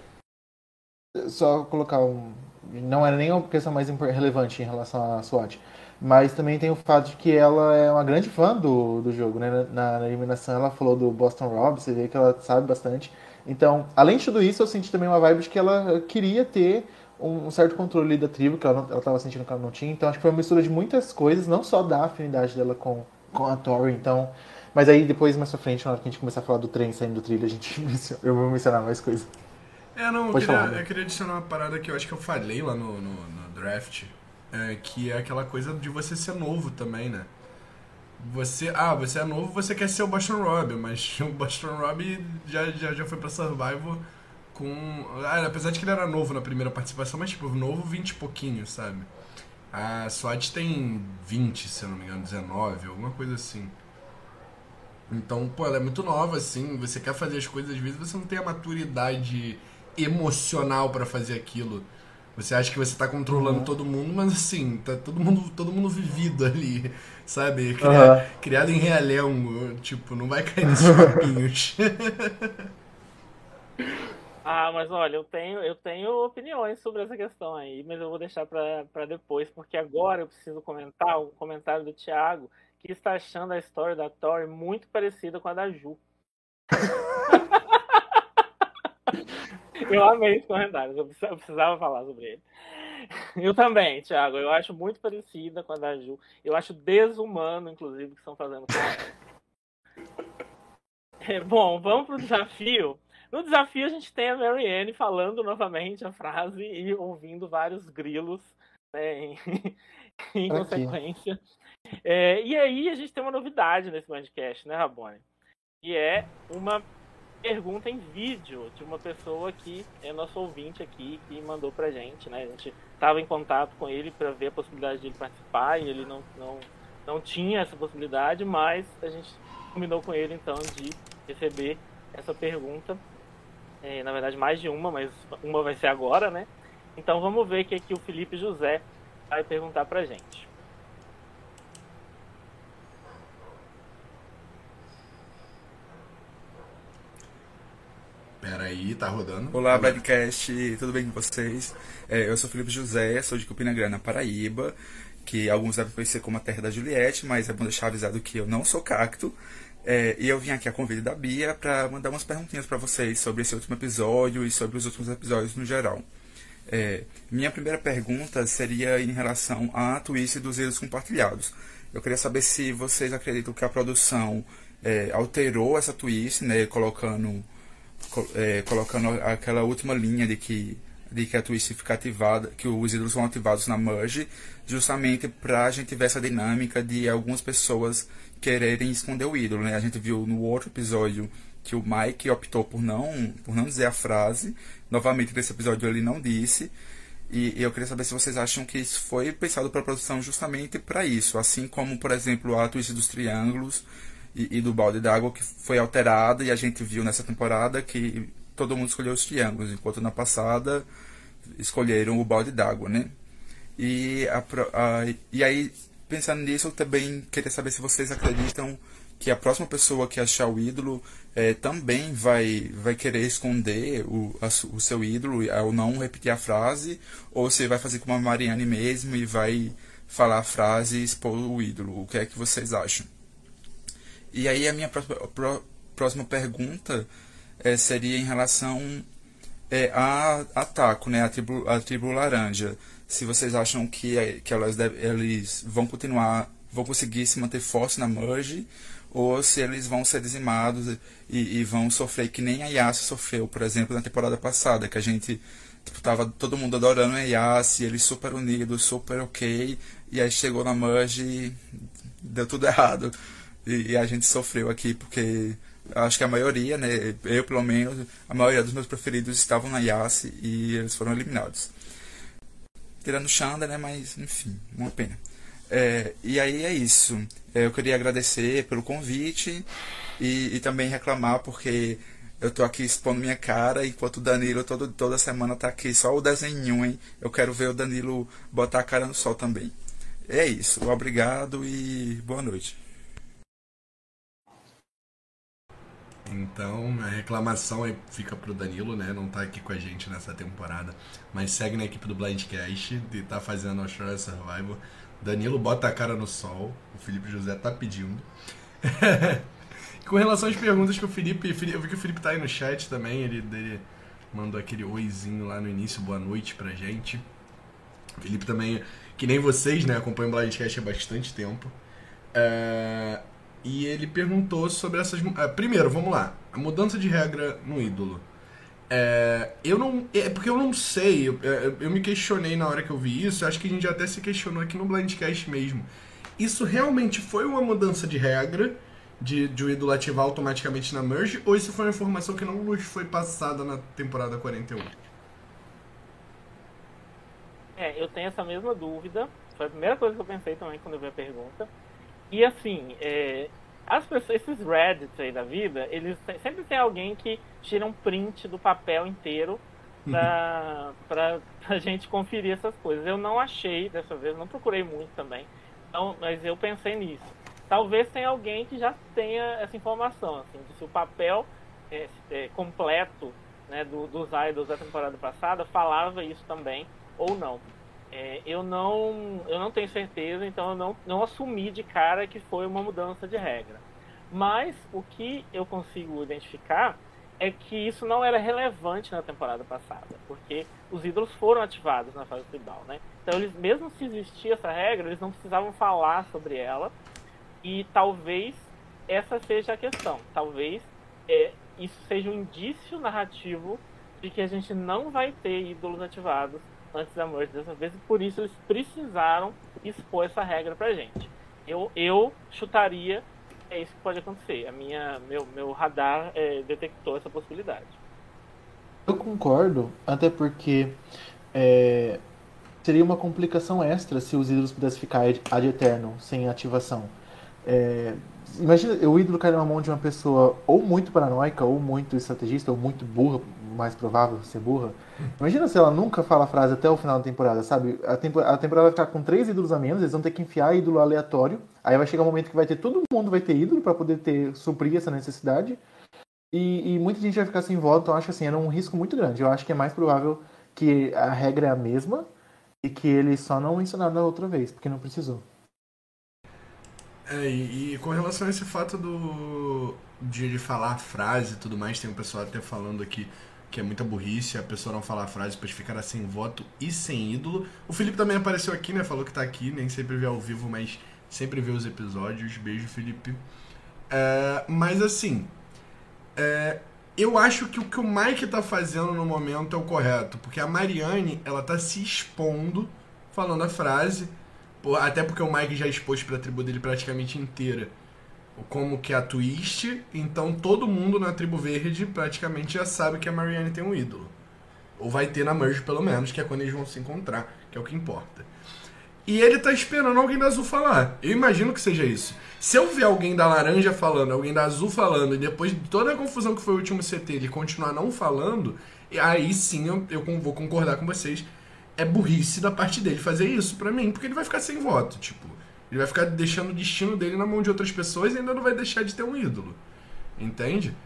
só colocar um. Não era nem uma questão mais relevante em relação à SWAT. Mas também tem o fato de que ela é uma grande fã do, do jogo, né? Na, na eliminação ela falou do Boston Rob, você vê que ela sabe bastante. Então, além de tudo isso, eu senti também uma vibe de que ela queria ter um, certo controle da tribo, que ela estava sentindo que ela não tinha. Então, acho que foi uma mistura de muitas coisas, não só da afinidade dela com, com a Tori. Então, mas aí depois, mais pra frente, na hora que a gente começar a falar do trem saindo do trilho, a gente [laughs] eu vou mencionar mais coisas. É, não, eu queria, eu queria, adicionar uma parada que eu acho que eu falei lá no, no, no draft, é, que é aquela coisa de você ser novo também, né? Você, ah, você é novo, você quer ser o Boston Rob, mas [laughs] o Boston Rob já, já, já foi pra Survival com. Ah, apesar de que ele era novo na primeira participação, mas tipo, novo 20 e pouquinho, sabe? A SWAT tem 20, se eu não me engano, 19, alguma coisa assim. Então, pô, ela é muito nova, assim, você quer fazer as coisas, às vezes você não tem a maturidade emocional para fazer aquilo. Você acha que você tá controlando uhum. todo mundo, mas assim, tá todo mundo, todo mundo vivido ali, sabe? Criado, uhum. criado em realengo, tipo, não vai cair nesses papinhos. [laughs] Ah, mas olha, eu tenho, eu tenho opiniões sobre essa questão aí, mas eu vou deixar para depois, porque agora eu preciso comentar o comentário do Thiago, que está achando a história da Tori muito parecida com a da Ju. [laughs] eu amei esse comentário, eu precisava falar sobre ele. Eu também, Thiago, eu acho muito parecida com a da Ju. Eu acho desumano, inclusive, que estão fazendo. É, bom, vamos pro desafio. No desafio, a gente tem a Marianne falando novamente a frase e ouvindo vários grilos né, em, [laughs] em consequência. É, e aí, a gente tem uma novidade nesse podcast, né, Rabone? Que é uma pergunta em vídeo de uma pessoa que é nosso ouvinte aqui, que mandou pra gente, né? A gente estava em contato com ele para ver a possibilidade de ele participar e ele não, não, não tinha essa possibilidade, mas a gente combinou com ele então de receber essa pergunta é, na verdade, mais de uma, mas uma vai ser agora, né? Então vamos ver o que aqui o Felipe José vai perguntar pra gente. Pera aí, tá rodando. Olá, Badcast, tudo bem com vocês? É, eu sou Felipe José, sou de Campina Paraíba, que alguns devem conhecer como a terra da Juliette, mas é bom deixar avisado que eu não sou cacto. É, e eu vim aqui a convite da Bia para mandar umas perguntinhas para vocês sobre esse último episódio e sobre os últimos episódios no geral. É, minha primeira pergunta seria em relação à twist dos erros compartilhados. Eu queria saber se vocês acreditam que a produção é, alterou essa twist, né, colocando, é, colocando aquela última linha de que de que a twist fica ativada, que os ídolos são ativados na merge, justamente para a gente ver essa dinâmica de algumas pessoas quererem esconder o ídolo, né? A gente viu no outro episódio que o Mike optou por não, por não dizer a frase. Novamente, nesse episódio ele não disse. E, e eu queria saber se vocês acham que isso foi pensado para a produção justamente para isso. Assim como, por exemplo, a twist dos triângulos e, e do balde d'água que foi alterada e a gente viu nessa temporada que todo mundo escolheu os triângulos, enquanto na passada escolheram o balde d'água, né? E, a, a, e aí pensando nisso, eu também queria saber se vocês acreditam que a próxima pessoa que achar o ídolo é, também vai, vai querer esconder o, a, o seu ídolo ao não repetir a frase, ou se vai fazer como a Mariane mesmo e vai falar a frase e expor o ídolo. O que é que vocês acham? E aí a minha próxima, próxima pergunta é, seria em relação é, a, a Taco, né, a tribo, a tribo laranja se vocês acham que, é, que elas deve, eles vão continuar, vão conseguir se manter fortes na merge, ou se eles vão ser dizimados e, e vão sofrer que nem a Yassi sofreu, por exemplo, na temporada passada, que a gente tipo, tava todo mundo adorando a Yassi, eles super unidos, super ok, e aí chegou na merge e deu tudo [laughs] errado. E, e a gente sofreu aqui porque acho que a maioria, né, eu pelo menos, a maioria dos meus preferidos estavam na Yassi e eles foram eliminados tirando Xanda, né? Mas, enfim, uma pena. É, e aí é isso. É, eu queria agradecer pelo convite e, e, também reclamar porque eu tô aqui expondo minha cara enquanto o Danilo todo, toda semana tá aqui só o desenho, hein? Eu quero ver o Danilo botar a cara no sol também. É isso. Obrigado e boa noite. Então, a reclamação aí fica pro Danilo, né? Não tá aqui com a gente nessa temporada, mas segue na equipe do Blindcast e tá fazendo Australia Survival. Danilo bota a cara no sol, o Felipe José tá pedindo. [laughs] com relação às perguntas que o Felipe, eu vi que o Felipe tá aí no chat também, ele, ele mandou aquele oizinho lá no início, boa noite pra gente. O Felipe também, que nem vocês, né, acompanha o Blindcast há bastante tempo. É, e ele perguntou sobre essas. Uh, primeiro, vamos lá. A mudança de regra no ídolo. É, eu não. É porque eu não sei. Eu, eu, eu, me questionei na hora que eu vi isso. Acho que a gente até se questionou aqui no Blindcast mesmo. Isso realmente foi uma mudança de regra de, de o ídolo ativar automaticamente na merge? Ou isso foi uma informação que não nos foi passada na temporada 41? É, eu tenho essa mesma dúvida. Foi a primeira coisa que eu pensei também quando eu vi a pergunta. E assim, é, as pessoas, esses Reddits aí da vida, eles sempre tem alguém que tira um print do papel inteiro pra, uhum. pra, [laughs] pra gente conferir essas coisas. Eu não achei dessa vez, não procurei muito também, então, mas eu pensei nisso. Talvez tenha alguém que já tenha essa informação, assim, de se o papel é, é completo né, do, dos idols da temporada passada falava isso também, ou não. É, eu não eu não tenho certeza, então eu não, não assumi de cara que foi uma mudança de regra. Mas o que eu consigo identificar é que isso não era relevante na temporada passada, porque os ídolos foram ativados na fase tribal, né? Então eles, mesmo se existia essa regra, eles não precisavam falar sobre ela. E talvez essa seja a questão. Talvez é, isso seja um indício narrativo de que a gente não vai ter ídolos ativados antes da morte dessa vez, e por isso eles precisaram expor essa regra pra gente. Eu, eu chutaria é isso que pode acontecer. A minha, meu, meu radar é, detectou essa possibilidade. Eu concordo, até porque é, seria uma complicação extra se os ídolos pudessem ficar ad eterno, sem ativação. É, imagina o ídolo cair na mão de uma pessoa ou muito paranoica, ou muito estrategista, ou muito burra, mais provável ser burra. Imagina se ela nunca fala a frase até o final da temporada, sabe? A, tempo, a temporada vai ficar com três ídolos a menos, eles vão ter que enfiar ídolo aleatório. Aí vai chegar um momento que vai ter todo mundo vai ter ídolo para poder ter suprir essa necessidade. E, e, muita gente vai ficar sem voto, então acho assim, era um risco muito grande. Eu acho que é mais provável que a regra é a mesma e que eles só não ensinaram da outra vez, porque não precisou. É, e, e, com relação a esse fato do de ele falar a frase e tudo mais, tem um pessoal até falando aqui que é muita burrice a pessoa não falar a frase, depois ficará sem voto e sem ídolo. O Felipe também apareceu aqui, né? Falou que tá aqui, nem sempre vê ao vivo, mas sempre vê os episódios. Beijo, Felipe. É, mas assim, é, eu acho que o que o Mike tá fazendo no momento é o correto, porque a Mariane, ela tá se expondo, falando a frase, até porque o Mike já expôs pra tribo dele praticamente inteira como que é a twist, então todo mundo na tribo verde praticamente já sabe que a Marianne tem um ídolo. Ou vai ter na merge pelo menos, que é quando eles vão se encontrar, que é o que importa. E ele tá esperando alguém da azul falar. Eu imagino que seja isso. Se eu ver alguém da laranja falando, alguém da azul falando, e depois de toda a confusão que foi o último CT ele continuar não falando, aí sim eu, eu vou concordar com vocês. É burrice da parte dele fazer isso para mim, porque ele vai ficar sem voto. Tipo, ele vai ficar deixando o destino dele na mão de outras pessoas e ainda não vai deixar de ter um ídolo. Entende?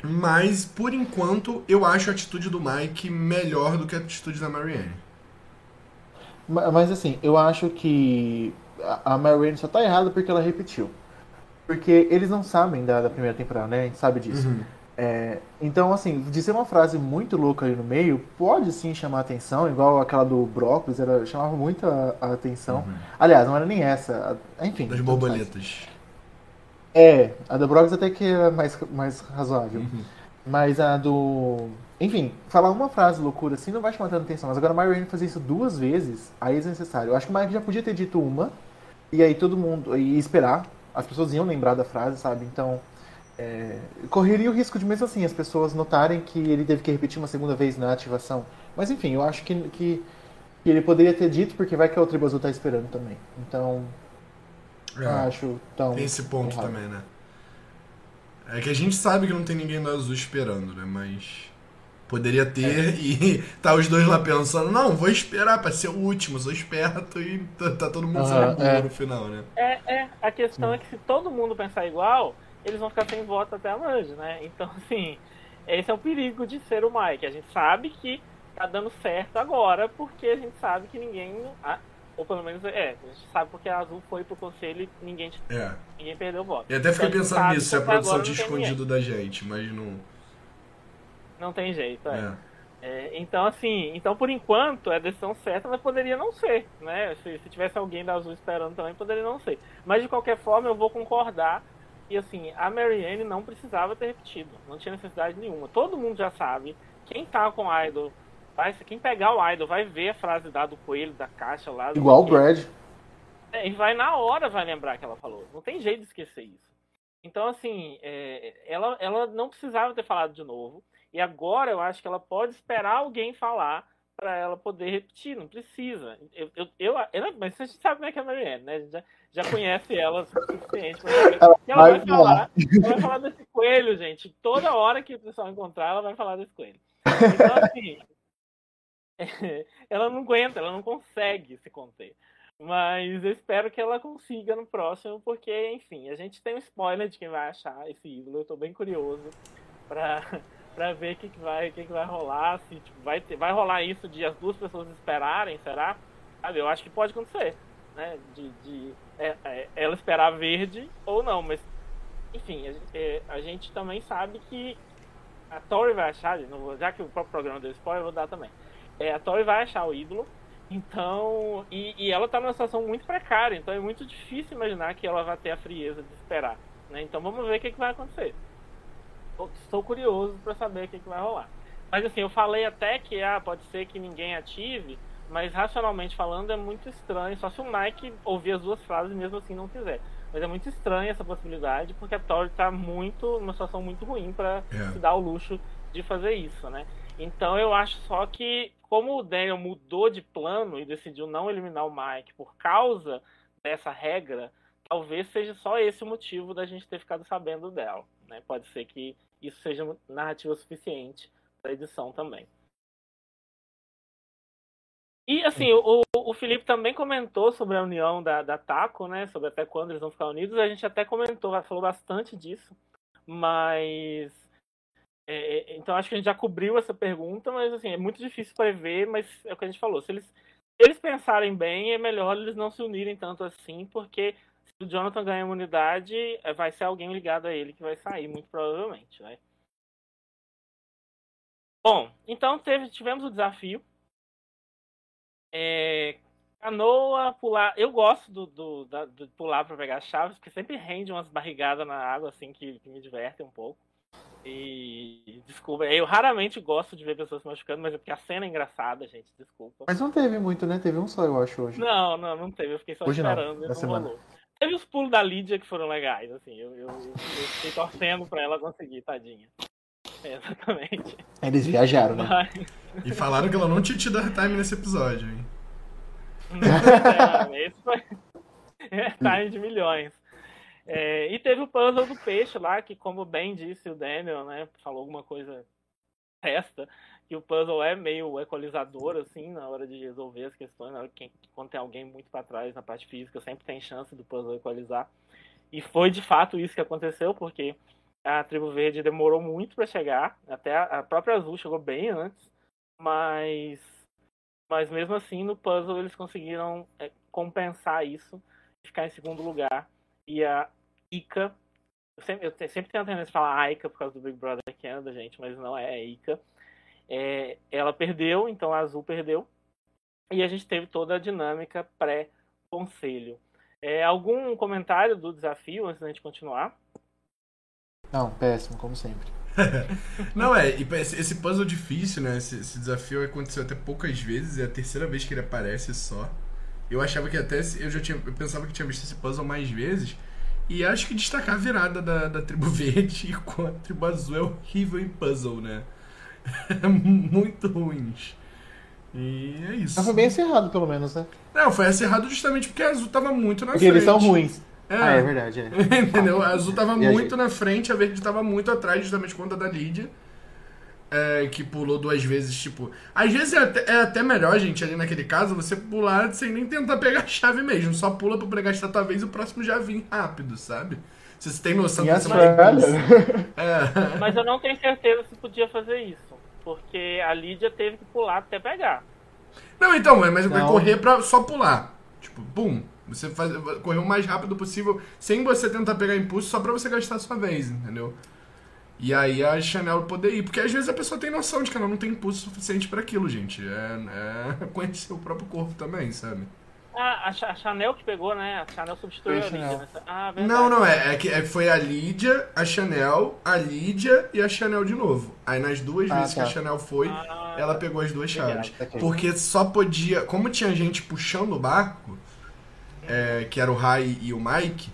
Mas, por enquanto, eu acho a atitude do Mike melhor do que a atitude da Marianne. Mas, assim, eu acho que a Marianne só tá errada porque ela repetiu. Porque eles não sabem da, da primeira temporada, né? A gente sabe disso. Uhum. É, então, assim, dizer uma frase muito louca ali no meio pode sim chamar atenção, igual aquela do brócolis, era, chamava muito a, a atenção. Uhum. Aliás, não era nem essa, a, enfim. Das borboletas. É, a do brócolis até que era mais, mais razoável. Uhum. Mas a do. Enfim, falar uma frase loucura assim não vai chamar tanta atenção. Mas agora o Mario fazer isso duas vezes, aí é desnecessário. Eu acho que o Mike já podia ter dito uma, e aí todo mundo. e esperar. As pessoas iam lembrar da frase, sabe? Então é, correria o risco de, mesmo assim, as pessoas notarem que ele teve que repetir uma segunda vez na ativação. Mas enfim, eu acho que, que, que ele poderia ter dito, porque vai que a outra Azul tá esperando também. Então. É, acho tão. Tem esse ponto errado. também, né? É que a gente sabe que não tem ninguém da Azul esperando, né? Mas. Poderia ter é. e [laughs] tá os dois lá pensando, não, vou esperar pra ser o último, sou esperto e tá, tá todo mundo uhum, sendo é. no final, né? É, é, a questão é que se todo mundo pensar igual, eles vão ficar sem voto até a Manji, né? Então, [laughs] assim, esse é o perigo de ser o Mike. A gente sabe que tá dando certo agora, porque a gente sabe que ninguém. Ou pelo menos, é, a gente sabe porque a Azul foi pro conselho e ninguém, é. ninguém perdeu o voto. E até fiquei então, pensando nisso, se a produção tinha escondido da gente, mas não. Não tem jeito, é. é. É, então, assim, então por enquanto é a decisão certa, mas poderia não ser, né? Se, se tivesse alguém da Azul esperando também, poderia não ser. Mas de qualquer forma, eu vou concordar e assim, a Marianne não precisava ter repetido, não tinha necessidade nenhuma. Todo mundo já sabe, quem tá com o Idol, vai, quem pegar o Idol vai ver a frase da do coelho, da caixa lá. Igual o Brad. É, e vai na hora vai lembrar que ela falou. Não tem jeito de esquecer isso. Então, assim, é, ela, ela não precisava ter falado de novo. E agora eu acho que ela pode esperar alguém falar para ela poder repetir, não precisa. Eu, eu, eu, ela, mas a gente sabe como é que é a Marianne, né? A gente já, já conhece ela o suficiente. Ela, ela vai, falar, ela vai falar desse coelho, gente. Toda hora que o pessoal encontrar, ela vai falar desse coelho. Então, assim, [laughs] ela não aguenta, ela não consegue se conter. Mas eu espero que ela consiga no próximo, porque, enfim, a gente tem um spoiler de quem vai achar esse ídolo. Eu tô bem curioso pra pra ver o que, que, vai, que, que vai rolar, se tipo, vai, ter, vai rolar isso de as duas pessoas esperarem, será? Sabe, eu acho que pode acontecer, né? De, de é, é, ela esperar verde ou não, mas enfim, a, é, a gente também sabe que a Tori vai achar, já que o próprio programa deu spoiler, eu vou dar também. É, a Tori vai achar o ídolo, então. E, e, ela tá numa situação muito precária, então é muito difícil imaginar que ela vai ter a frieza de esperar. Né? Então vamos ver o que, que vai acontecer. Estou curioso para saber o que, que vai rolar. Mas assim, eu falei até que ah, pode ser que ninguém ative, mas racionalmente falando é muito estranho, só se o Mike ouvir as duas frases mesmo assim não quiser. Mas é muito estranha essa possibilidade, porque a Tori tá muito, numa situação muito ruim para é. se dar o luxo de fazer isso, né? Então eu acho só que, como o Daniel mudou de plano e decidiu não eliminar o Mike por causa dessa regra, talvez seja só esse o motivo da gente ter ficado sabendo dela. Né? Pode ser que isso seja narrativa suficiente para edição também. E assim, o, o Felipe também comentou sobre a união da, da Taco, né? Sobre até quando eles vão ficar unidos. A gente até comentou, falou bastante disso. Mas. É, é, então acho que a gente já cobriu essa pergunta, mas assim, é muito difícil prever, mas é o que a gente falou. Se eles, eles pensarem bem, é melhor eles não se unirem tanto assim, porque o Jonathan ganhar imunidade, é, vai ser alguém ligado a ele que vai sair, muito provavelmente, né? Bom, então teve, tivemos o desafio é, canoa, pular. Eu gosto do, do, da, do pular para pegar chaves, porque sempre rende umas barrigadas na água, assim, que, que me divertem um pouco. E desculpa, eu raramente gosto de ver pessoas se machucando, mas é porque a cena é engraçada, gente, desculpa. Mas não teve muito, né? Teve um só, eu acho, hoje. Não, não, não teve. Eu fiquei só hoje esperando. Não, não semana. rolou. Teve os pulos da Lídia que foram legais, assim. Eu, eu, eu, fiquei torcendo pra ela conseguir, tadinha. É, exatamente. Eles viajaram, né? Mas... E falaram que ela não tinha tido time nesse episódio, hein? é, esse foi é, time de milhões. É, e teve o puzzle do peixe lá, que como bem disse o Daniel, né, falou alguma coisa resta, que o puzzle é meio equalizador, assim, na hora de resolver as questões, na hora que, quando tem alguém muito para trás na parte física, sempre tem chance do puzzle equalizar. E foi de fato isso que aconteceu, porque a Tribo Verde demorou muito para chegar, até a própria Azul chegou bem antes, mas mas mesmo assim no puzzle eles conseguiram é, compensar isso e ficar em segundo lugar. E a Ika, eu sempre, eu sempre tenho a tendência de falar Aika por causa do Big Brother Canada, gente, mas não é, é Ika. É, ela perdeu, então a Azul perdeu. E a gente teve toda a dinâmica pré-conselho. É, algum comentário do desafio antes da gente continuar? Não, péssimo, como sempre. [laughs] Não, é, esse puzzle difícil, né? Esse, esse, desafio aconteceu até poucas vezes, é a terceira vez que ele aparece só. Eu achava que até. Eu já tinha. Eu pensava que tinha visto esse puzzle mais vezes. E acho que destacar a virada da, da tribo [laughs] verde com a tribo azul é horrível em puzzle, né? É [laughs] muito ruins. E é isso. Mas foi bem acerrado, pelo menos, né? Não, foi acerrado justamente porque a azul tava muito na porque frente. Porque eles são ruins. É. Ah, é verdade. É. [laughs] Entendeu? A azul tava muito na frente, a verde tava muito atrás, justamente por conta da Lídia. É, que pulou duas vezes, tipo. Às vezes é até, é até, melhor, gente, ali naquele caso, você pular sem nem tentar pegar a chave mesmo. Só pula pra pegar a tua vez e o próximo já vem rápido, sabe? Se você tem noção disso. [laughs] É. [laughs] Mas eu não tenho certeza se podia fazer isso. Porque a Lídia teve que pular até pegar. Não, então, mas vai correr pra só pular. Tipo, pum. Você faz, correr o mais rápido possível, sem você tentar pegar impulso, só pra você gastar a sua vez, entendeu? E aí a Chanel poder ir. Porque às vezes a pessoa tem noção de que ela não tem impulso suficiente para aquilo, gente. É, é [laughs] conhecer o próprio corpo também, sabe? Ah, a, Chanel que pegou, né? A Chanel substituiu a Lídia. Né? Ah, não, não, é, é que é, foi a Lídia, a Chanel, a Lídia e a Chanel de novo. Aí nas duas ah, vezes tá. que a Chanel foi, ah, ela pegou as duas chaves. Porque só podia. Como tinha gente puxando o barco, é, que era o Rai e o Mike,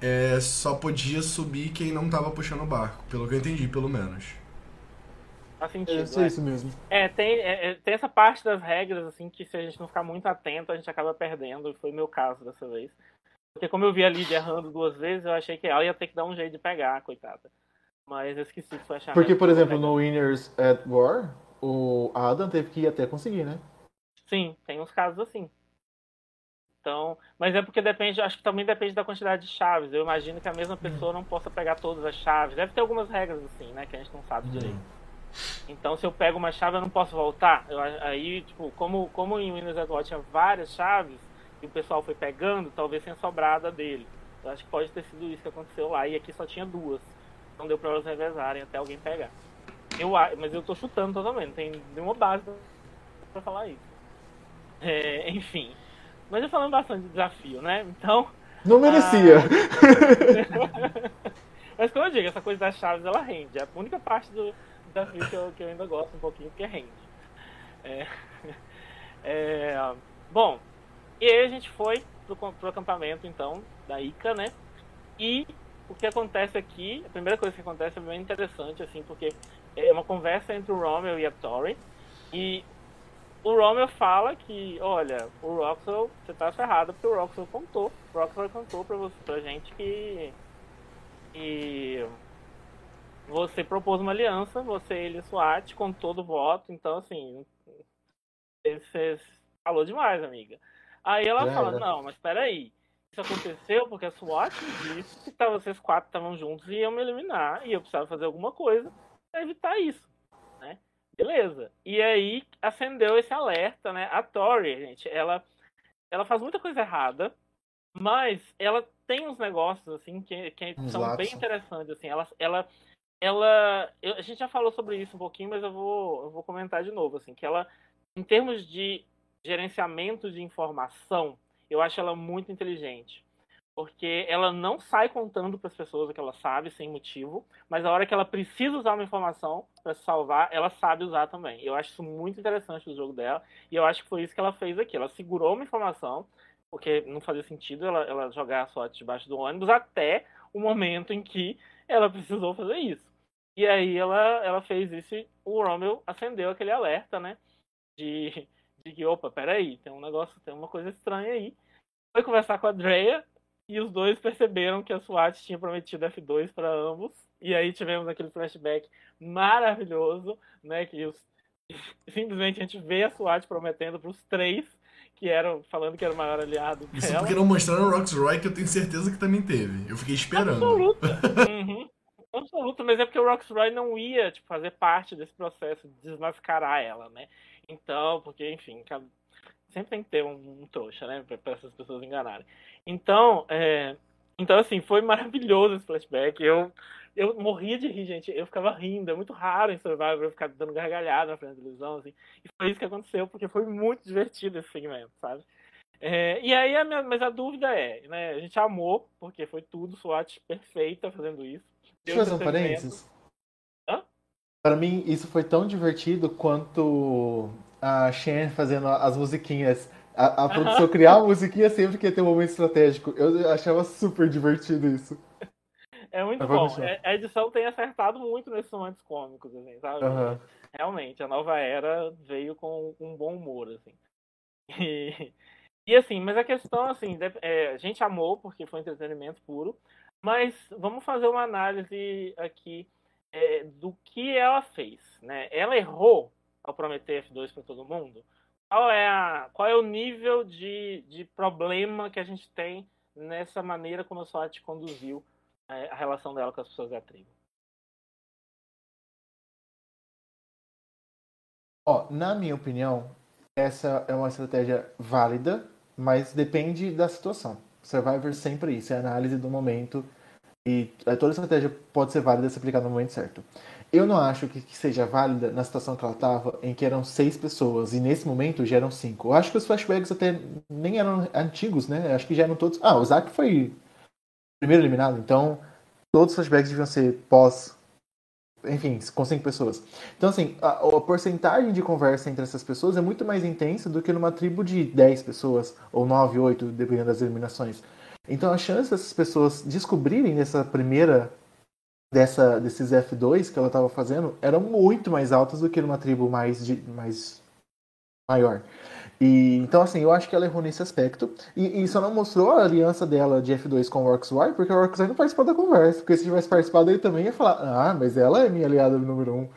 é, só podia subir quem não tava puxando o barco, pelo que eu entendi, pelo menos. Faz sentido. É, é isso mesmo. É tem, é, é, tem essa parte das regras, assim, que se a gente não ficar muito atento, a gente acaba perdendo, foi o meu caso dessa vez. Porque como eu vi a Lidia errando duas vezes, eu achei que ela ia ter que dar um jeito de pegar, coitada. Mas eu esqueci que foi achar. Porque, por exemplo, no Winners at War, o Adam teve que ir até conseguir, né? Sim, tem uns casos assim. Então, mas é porque depende, acho que também depende da quantidade de chaves. Eu imagino que a mesma pessoa não possa pegar todas as chaves. Deve ter algumas regras assim, né, que a gente não sabe direito. Então, se eu pego uma chave, eu não posso voltar. Eu, aí, tipo, como, como em Windows Atual tinha várias chaves, e o pessoal foi pegando, talvez tenha sobrado a dele. Eu acho que pode ter sido isso que aconteceu lá, e aqui só tinha duas. Não deu pra elas revezarem até alguém pegar. Eu, mas eu tô chutando totalmente, não tem nenhuma base pra falar isso. É, enfim. Mas eu falando bastante de desafio, né? Então. Não merecia. A... [laughs] mas como eu digo, essa coisa das chaves ela rende. É a única parte do que eu, que eu ainda gosto um pouquinho, porque rende. É... [laughs] É... Bom, e aí a gente foi pro, pro acampamento então, da Ica, né? E o que acontece aqui, a primeira coisa que acontece é bem interessante, assim, porque é uma conversa entre o Romeo e a Tori. E o Romeo fala que, olha, o Roxel, você tá ferrado porque o Roxel contou. O Roxel contou pra, você, pra gente que. que você propôs uma aliança, você e ele SWAT, com todo o voto, então assim. Você falou demais, amiga. Aí ela é, fala, é. não, mas peraí. Isso aconteceu porque a SWAT disse que tá, vocês quatro estavam juntos e iam me eliminar e eu precisava fazer alguma coisa pra evitar isso, né? Beleza. E aí acendeu esse alerta, né? A Tori, gente, ela, ela faz muita coisa errada, mas ela tem uns negócios, assim, que, que são bem interessantes, assim. Ela, ela, ela eu, a gente já falou sobre isso um pouquinho, mas eu vou, eu vou comentar de novo, assim, que ela, em termos de gerenciamento de informação, eu acho ela muito inteligente porque ela não sai contando para as pessoas o que ela sabe sem motivo, mas a hora que ela precisa usar uma informação para salvar, ela sabe usar também. Eu acho isso muito interessante no jogo dela, e eu acho que foi isso que ela fez aqui. Ela segurou uma informação, porque não fazia sentido ela, ela jogar a sorte debaixo do ônibus até o momento em que ela precisou fazer isso. E aí ela, ela fez isso e o Romeo acendeu aquele alerta, né? De, de que, opa, peraí, tem um negócio, tem uma coisa estranha aí. Foi conversar com a Drea, e os dois perceberam que a SWAT tinha prometido F2 para ambos. E aí tivemos aquele flashback maravilhoso, né? Que os, [laughs] simplesmente a gente vê a SWAT prometendo para os três que eram falando que era o maior aliado Isso dela. porque não mostraram o Rox Roy, que eu tenho certeza que também teve. Eu fiquei esperando. Absoluta. [laughs] uhum. Absoluta, mas é porque o Rox Roy não ia tipo, fazer parte desse processo de desmascarar ela, né? Então, porque, enfim, sempre tem que ter um, um trouxa, né? Para essas pessoas enganarem. Então, é, então assim, foi maravilhoso esse flashback. Eu, eu morria de rir, gente. Eu ficava rindo. É muito raro em Survivor eu ficar dando gargalhada na frente da televisão, assim. E foi isso que aconteceu, porque foi muito divertido esse segmento, sabe? É, e aí, a minha, mas a dúvida é, né? A gente amou, porque foi tudo SWAT perfeita fazendo isso. Deixa eu fazer um parênteses. Hã? Para mim, isso foi tão divertido quanto a Shen fazendo as musiquinhas a, a [laughs] produção criar a musiquinha sempre que ia ter um momento estratégico. Eu achava super divertido isso. É muito bom. É, a edição tem acertado muito nesses momentos cômicos, assim, sabe? Uhum. Realmente, a nova era veio com um bom humor, assim. E, [laughs] e assim, mas a questão, assim, é, a gente amou porque foi entretenimento puro, mas vamos fazer uma análise aqui é, do que ela fez, né? Ela errou ao prometer F2 para todo mundo? qual é, a, qual é o nível de, de problema que a gente tem nessa maneira como a SWAT conduziu é, a relação dela com as pessoas da tribo? Ó, na minha opinião, essa é uma estratégia válida, mas depende da situação. Survivor sempre isso, é análise do momento e toda estratégia pode ser válida se aplicada no momento certo. Eu não acho que, que seja válida na situação que ela estava, em que eram seis pessoas, e nesse momento já eram cinco. Eu acho que os flashbacks até nem eram antigos, né? Eu acho que já eram todos. Ah, o Zack foi primeiro eliminado, então todos os flashbacks deviam ser pós. Enfim, com cinco pessoas. Então, assim, a, a porcentagem de conversa entre essas pessoas é muito mais intensa do que numa tribo de dez pessoas, ou nove, oito, dependendo das eliminações. Então, a chance dessas pessoas descobrirem nessa primeira dessa, desses F2 que ela estava fazendo eram muito mais altas do que numa tribo mais, de, mais maior. E, então, assim, eu acho que ela errou nesse aspecto. E, e só não mostrou a aliança dela de F2 com o Orcswar, porque o Orcswar não participou da conversa. Porque se tivesse participado, ele também ia falar: Ah, mas ela é minha aliada número um.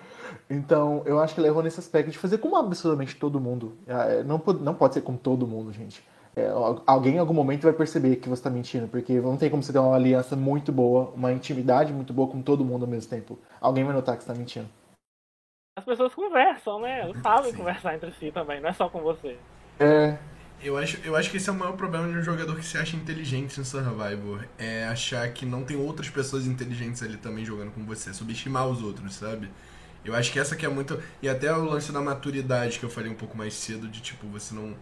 Então, eu acho que ela errou nesse aspecto de fazer com absolutamente todo mundo. É, não, não pode ser com todo mundo, gente é, alguém em algum momento vai perceber que você está mentindo, porque não tem como você ter uma aliança muito boa, uma intimidade muito boa com todo mundo ao mesmo tempo. Alguém vai notar que você está mentindo. as pessoas conversam, né? Elas sabem Sim. conversar entre si também, não é só com você. É. Eu acho, eu acho que esse é o maior problema de um jogador que se acha inteligente em Survivor. É achar que não tem outras pessoas inteligentes ali também jogando com você. Subestimar os outros, sabe? Eu acho que essa que é muito. E até o lance da maturidade que eu falei um pouco mais cedo, de tipo, você não,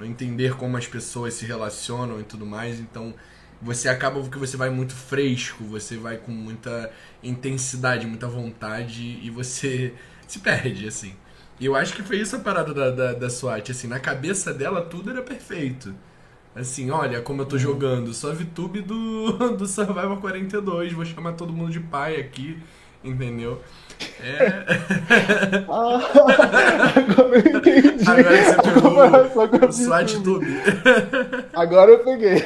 não entender como as pessoas se relacionam e tudo mais. Então, você acaba que você vai muito fresco, você vai com muita intensidade, muita vontade e você [laughs] se perde, assim. E eu acho que foi isso a parada da, da, da SWAT, assim, na cabeça dela tudo era perfeito. Assim, olha como eu tô jogando, sou a VTube do, [laughs] do Survival 42, vou chamar todo mundo de pai aqui, entendeu? É. [laughs] Ah, agora eu entendi. Agora você pegou o SWAT Tube. [laughs] Agora eu peguei.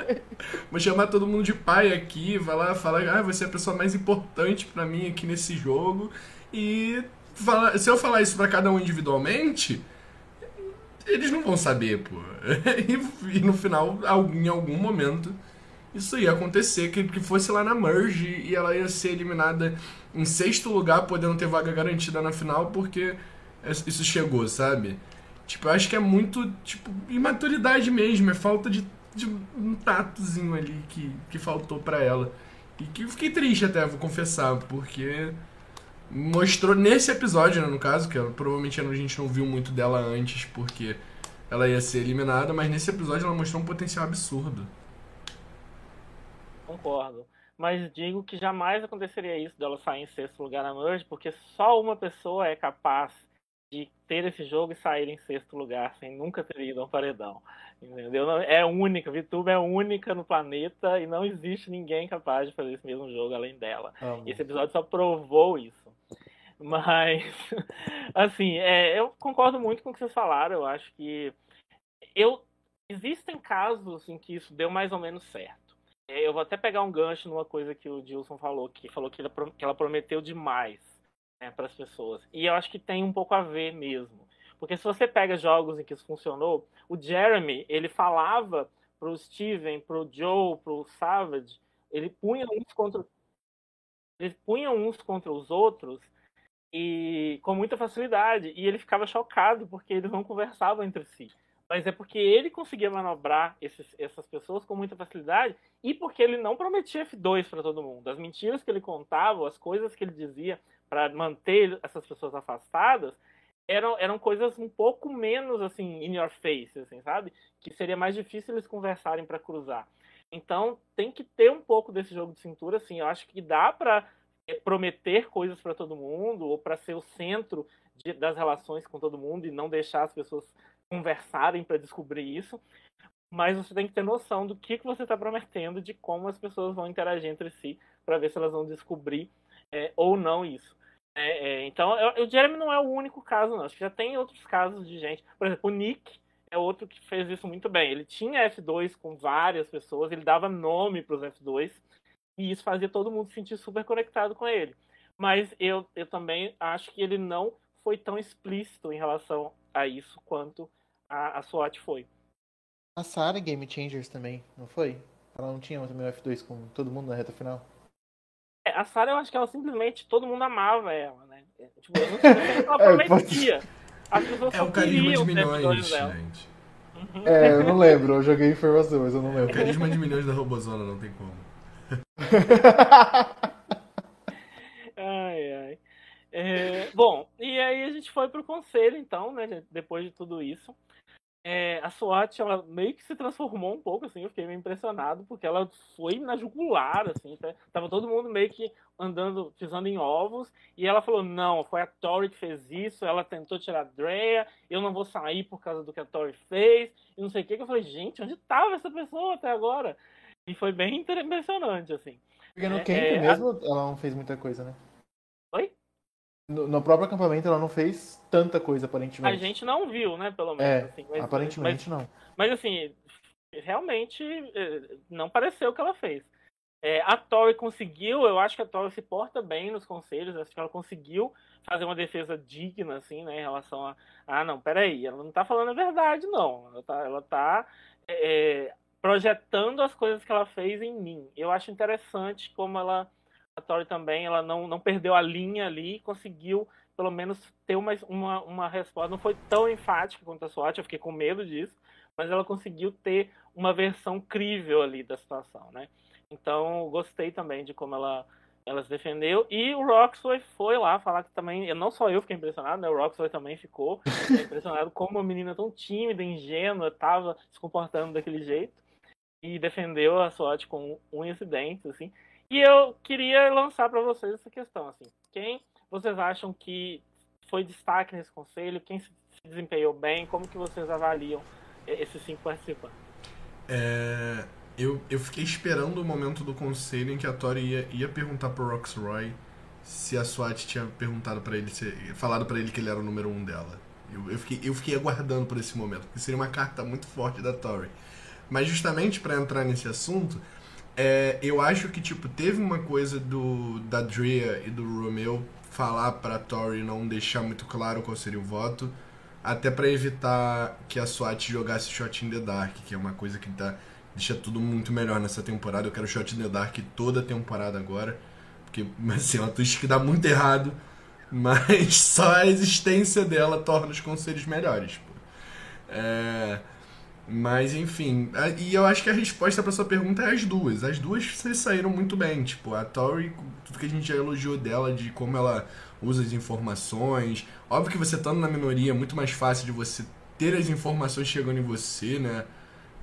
[laughs] Vou chamar todo mundo de pai aqui, vai lá falar, ah, você é a pessoa mais importante para mim aqui nesse jogo. E fala, se eu falar isso para cada um individualmente, eles não vão saber, pô. [laughs] E, e, no final, em algum momento, isso ia acontecer, que, que fosse lá na Merge e ela ia ser eliminada em sexto lugar, podendo ter vaga garantida na final, porque isso chegou, sabe? Tipo, eu acho que é muito, tipo, imaturidade mesmo, é falta de, de um tatozinho ali que, que faltou para ela. E que eu fiquei triste até, vou confessar, porque mostrou nesse episódio, né, no caso, que provavelmente a gente não viu muito dela antes porque ela ia ser eliminada, mas nesse episódio ela mostrou um potencial absurdo. Concordo. Mas digo que jamais aconteceria isso dela sair em sexto lugar na Merge, porque só uma pessoa é capaz de ter esse jogo e sair em sexto lugar sem nunca ter ido a um paredão. Entendeu? É única, VTube é única no planeta e não existe ninguém capaz de fazer esse mesmo jogo além dela. Esse episódio só provou isso. Mas, [laughs] assim, é, eu concordo muito com o que vocês falaram. Eu acho que eu existem casos em que isso deu mais ou menos certo. É, eu vou até pegar um gancho numa coisa que o Dilson falou, que falou que ela prometeu demais né, para as pessoas. E eu acho que tem um pouco a ver mesmo. Porque se você pega jogos em que isso funcionou, o Jeremy, ele falava pro Steven, pro Joe, pro Savage, ele punha uns contra eles punham uns contra os outros e com muita facilidade. E ele ficava chocado porque eles não conversavam entre si. Mas é porque ele conseguia manobrar esses, essas pessoas com muita facilidade e porque ele não prometia F2 para todo mundo. As mentiras que ele contava, as coisas que ele dizia para manter essas pessoas afastadas, eram, eram coisas um pouco menos assim in your face, assim, sabe? Que seria mais difícil eles conversarem para cruzar. Então tem que ter um pouco desse jogo de cintura, assim. Eu acho que dá para é, prometer coisas para todo mundo ou para ser o centro de, das relações com todo mundo e não deixar as pessoas conversarem para descobrir isso. Mas você tem que ter noção do que, que você está prometendo, de como as pessoas vão interagir entre si, para ver se elas vão descobrir é, ou não isso. É, é, então, eu, o Jeremy não é o único caso, não. Acho que já tem outros casos de gente. Por exemplo, o Nick é outro que fez isso muito bem. Ele tinha F2 com várias pessoas, ele dava nome para os F2 e isso fazia todo mundo se sentir super conectado com ele. Mas eu, eu também acho que ele não foi tão explícito em relação a isso quanto a, a SWAT foi. A Sarah Game Changers também, não foi? Ela não tinha também o F2 com todo mundo na reta final? É, a Sarah, eu acho que ela simplesmente, todo mundo amava ela, né? É, tipo, eu não [laughs] sei o que ela prometia. As pessoas é o carisma de milhões, gente. É, eu não lembro, eu joguei informação, mas eu não lembro. O carisma de milhões da Robozona não tem como. [laughs] ai, ai. É, bom, e aí a gente foi pro conselho, então, né? Depois de tudo isso. É, a SWAT, ela meio que se transformou um pouco, assim, eu fiquei meio impressionado, porque ela foi na jugular, assim, tá? tava todo mundo meio que andando, pisando em ovos, e ela falou, não, foi a Tori que fez isso, ela tentou tirar a Drea, eu não vou sair por causa do que a Tori fez, e não sei o que, que eu falei, gente, onde tava essa pessoa até agora? E foi bem impressionante, assim. Porque no é, camp é, mesmo, a... ela não fez muita coisa, né? No, no, próprio acampamento ela não fez tanta coisa, aparentemente. A gente não viu, né, pelo menos. É, assim, mas, aparentemente mas, não. Mas assim, realmente é, não pareceu o que ela fez. É, a Tori conseguiu, eu acho que a Tori se porta bem nos conselhos, acho que ela conseguiu fazer uma defesa digna, assim, né, em relação a, ah, não, peraí, ela não tá falando a verdade, não, ela tá, ela tá é, projetando as coisas que ela fez em mim. Eu acho interessante como ela, a Tori também, ela não, não perdeu a linha ali, conseguiu pelo menos ter uma, uma, uma resposta. Não foi tão enfática quanto a SWAT, eu fiquei com medo disso, mas ela conseguiu ter uma versão crível ali da situação, né? Então, gostei também de como ela, ela se defendeu. E o Roxway foi lá falar que também, não só eu fiquei impressionado, né? O Roxway também ficou impressionado [laughs] como uma menina tão tímida, ingênua, estava se comportando daquele jeito. E defendeu a SWAT com um incidente, assim. E eu queria lançar para vocês essa questão, assim. Quem vocês acham que foi destaque nesse conselho? Quem se desempenhou bem? Como que vocês avaliam esses cinco participantes? É, eu, eu fiquei esperando o momento do conselho em que a Tori ia, ia perguntar pro Roxroy se a SWAT tinha perguntado para ele, se, falado para ele que ele era o número um dela. Eu, eu, fiquei, eu fiquei aguardando por esse momento, porque seria uma carta muito forte da Tori. Mas justamente para entrar nesse assunto, é, eu acho que tipo teve uma coisa do da Drea e do Romeo falar para Tori não deixar muito claro qual seria o voto, até para evitar que a SWAT jogasse Shot in the Dark, que é uma coisa que tá, deixa tudo muito melhor nessa temporada. Eu quero Shot in the Dark toda a temporada agora, porque [laughs] assim, é uma twist que dá muito errado, mas [laughs] só a existência dela torna os conselhos melhores. Pô. É... Mas enfim, e eu acho que a resposta para sua pergunta é as duas. As duas saíram muito bem. Tipo, a Tori, tudo que a gente já elogiou dela, de como ela usa as informações. Óbvio que você estando na minoria é muito mais fácil de você ter as informações chegando em você, né?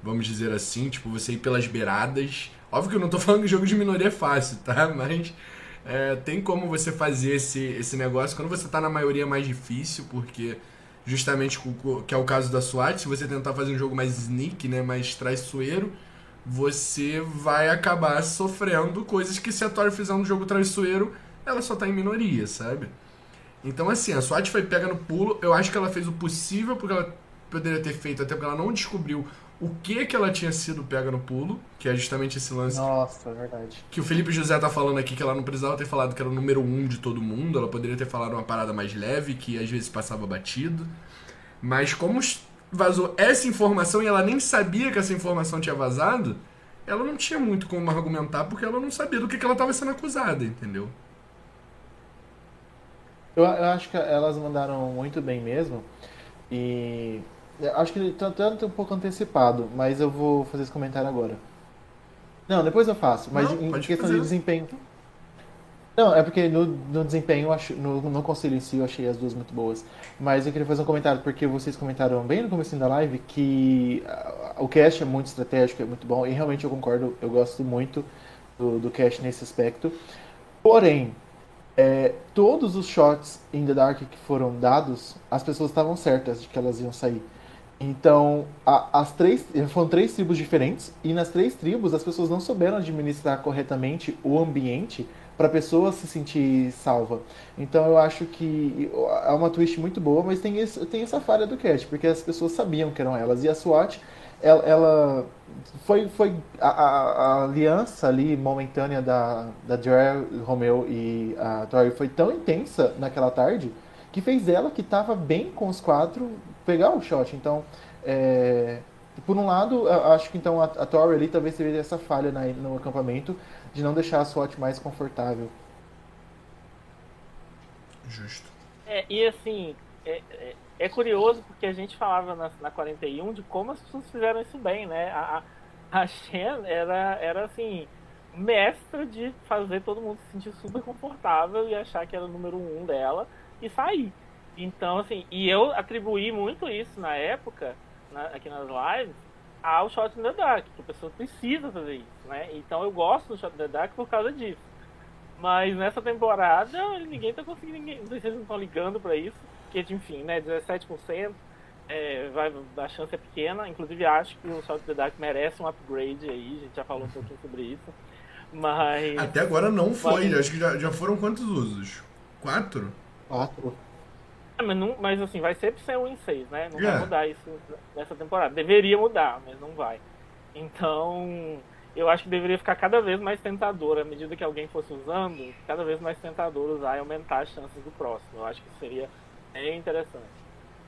Vamos dizer assim, tipo, você ir pelas beiradas. Óbvio que eu não tô [laughs] falando que jogo de minoria é fácil, tá? Mas é, tem como você fazer esse, esse negócio. Quando você tá na maioria é mais difícil, porque justamente que é o caso da SWAT, se você tentar fazer um jogo mais sneak, né, mais traiçoeiro, você vai acabar sofrendo coisas que se a Tori fizer um jogo traiçoeiro, ela só tá em minoria, sabe? Então assim, a SWAT foi pega no pulo, eu acho que ela fez o possível porque ela poderia ter feito, até porque ela não descobriu o que que ela tinha sido pega no pulo, que é justamente esse lance. Nossa, é verdade. Que o Felipe José tá falando aqui que ela não precisava ter falado que era o número um de todo mundo, ela poderia ter falado uma parada mais leve, que às vezes passava batido. Mas como vazou essa informação e ela nem sabia que essa informação tinha vazado, ela não tinha muito como argumentar porque ela não sabia do que, que ela estava sendo acusada, entendeu? Eu, eu acho que elas mandaram muito bem mesmo. E Acho que tanto um pouco antecipado, mas eu vou fazer esse comentário agora. Não, depois eu faço, mas não, em questão fazer. de desempenho. Não, é porque no, no desempenho, no, no conselho em si, eu achei as duas muito boas. Mas eu queria fazer um comentário, porque vocês comentaram bem no começo da live que o cast é muito estratégico, é muito bom, e realmente eu concordo, eu gosto muito do, do cast nesse aspecto. Porém, é, todos os shots in the dark que foram dados, as pessoas estavam certas de que elas iam sair. Então, a, as três foram três tribos diferentes e nas três tribos as pessoas não souberam administrar corretamente o ambiente para a pessoa se sentir salva. Então, eu acho que é uma twist muito boa, mas tem, esse, tem essa falha do Cat, porque as pessoas sabiam que eram elas e a SWAT ela, ela foi, foi a, a, a, aliança ali momentânea da, da Jerry, Romeo e a Tori foi tão intensa naquela tarde que fez ela, que estava bem com os quatro, pegar o shot. Então, é, por um lado, acho que então a, a Tori ali talvez teve essa falha na, no acampamento de não deixar a SWAT mais confortável. Justo. É, e assim, é, é, é, curioso porque a gente falava na, na 41 de como as pessoas fizeram isso bem, né? A, a Shen era, era assim, mestra de fazer todo mundo se sentir super confortável e achar que era o número um dela e sair. Então, assim, e eu atribuí muito isso na época, na, aqui nas lives, ao Shot in the Dark, que a pessoa precisa fazer isso, né? Então eu gosto do Shot in the Dark por causa disso. Mas nessa temporada, ninguém tá conseguindo, ninguém, não sei se vocês não estão ligando para isso, porque, enfim, né, 17%, é, vai, a chance é pequena, inclusive acho que o Shot in the Dark merece um upgrade aí, a gente já falou um pouquinho sobre isso. Mas. Até agora não foi, mas... acho que já, já foram quantos usos? Quatro? Quatro. É, mas, não, mas assim, vai sempre ser um em seis, né? Não vai mudar isso nessa temporada. Deveria mudar, mas não vai. Então, eu acho que deveria ficar cada vez mais tentador, à medida que alguém fosse usando, cada vez mais tentador usar e aumentar as chances do próximo. Eu acho que seria é interessante.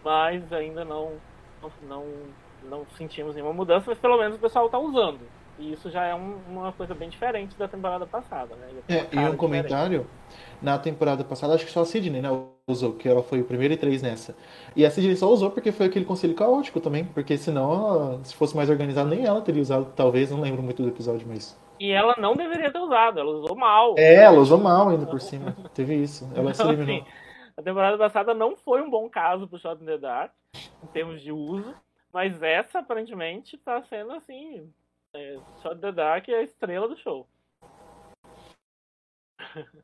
Mas ainda não, não, não, não sentimos nenhuma mudança, mas pelo menos o pessoal está usando. E isso já é um, uma coisa bem diferente da temporada passada, né? É, e um comentário, na temporada passada, acho que só a Sidney, né, usou, que ela foi o primeiro e três nessa. E a Sidney só usou porque foi aquele conselho caótico também, porque senão, se fosse mais organizado, nem ela teria usado, talvez, não lembro muito do episódio, mas... E ela não deveria ter usado, ela usou mal. É, ela usou mal ainda por cima, teve isso, ela se eliminou. Assim, a temporada passada não foi um bom caso pro Shot in the Dark, em termos de uso, mas essa, aparentemente, tá sendo, assim, é, Shot the Dark é a estrela do show. [laughs]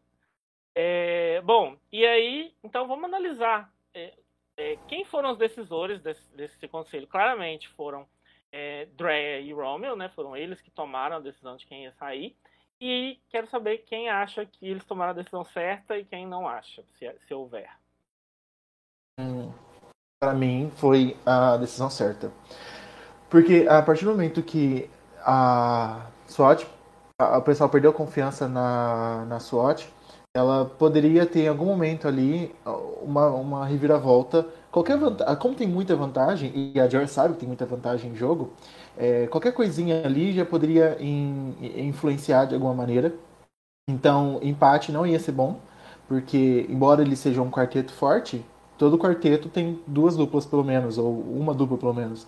é, bom, e aí, então vamos analisar é, é, quem foram os decisores desse, desse conselho. Claramente foram é, Drea e Romeo, né? Foram eles que tomaram a decisão de quem ia sair. E quero saber quem acha que eles tomaram a decisão certa e quem não acha, se, se houver. Hum, Para mim, foi a decisão certa. Porque a partir do momento que a SWAT, a, o pessoal perdeu confiança na, na SWAT, ela poderia ter em algum momento ali uma, uma reviravolta. Qualquer vantagem, como tem muita vantagem, e a Joy sabe que tem muita vantagem em jogo, é, qualquer coisinha ali já poderia in, influenciar de alguma maneira. Então, empate não ia ser bom, porque embora ele seja um quarteto forte, todo quarteto tem duas duplas pelo menos, ou uma dupla pelo menos.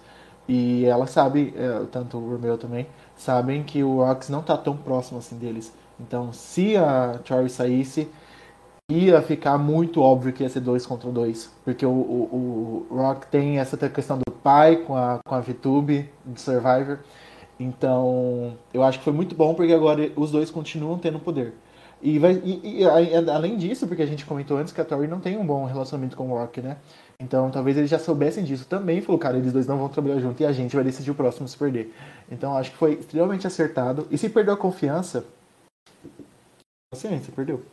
E ela sabe, é, tanto o Romeo também, sabem que o Rox não está tão próximo assim deles. Então, se a Tori saísse, ia ficar muito óbvio que ia ser dois contra dois. Porque o, o, o Rock tem essa questão do pai com a, com a VTube de Survivor. Então, eu acho que foi muito bom porque agora os dois continuam tendo poder. E, vai, e, e, além disso, porque a gente comentou antes que a Tori não tem um bom relacionamento com o Rock, né? Então talvez eles já soubessem disso também. Falou, cara, eles dois não vão trabalhar junto e a gente vai decidir o próximo se perder. Então acho que foi extremamente acertado. E se perdeu a confiança, paciência, perdeu.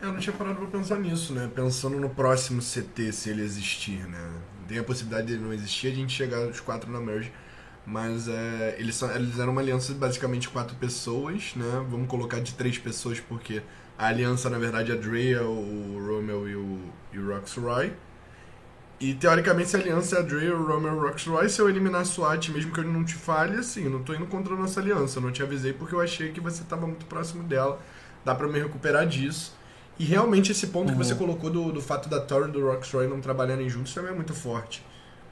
Eu não tinha parado pra pensar nisso, né? Pensando no próximo CT, se ele existir, né? Tem a possibilidade dele não existir, a gente chegar os quatro na merge. Mas é, eles, são, eles eram uma aliança de basicamente quatro pessoas, né? Vamos colocar de três pessoas porque a aliança, na verdade, é a Drea, o Romeo e o, e o Roxroy. E teoricamente, se a aliança é a Drea, o Romeo e o Roxroy, se eu eliminar a SWAT, mesmo que eu não te fale, assim, eu não tô indo contra a nossa aliança. Eu não te avisei porque eu achei que você tava muito próximo dela. Dá pra me recuperar disso. E realmente esse ponto uhum. que você uhum. colocou do, do fato da Tori e do Roxroy não trabalharem juntos também é muito forte.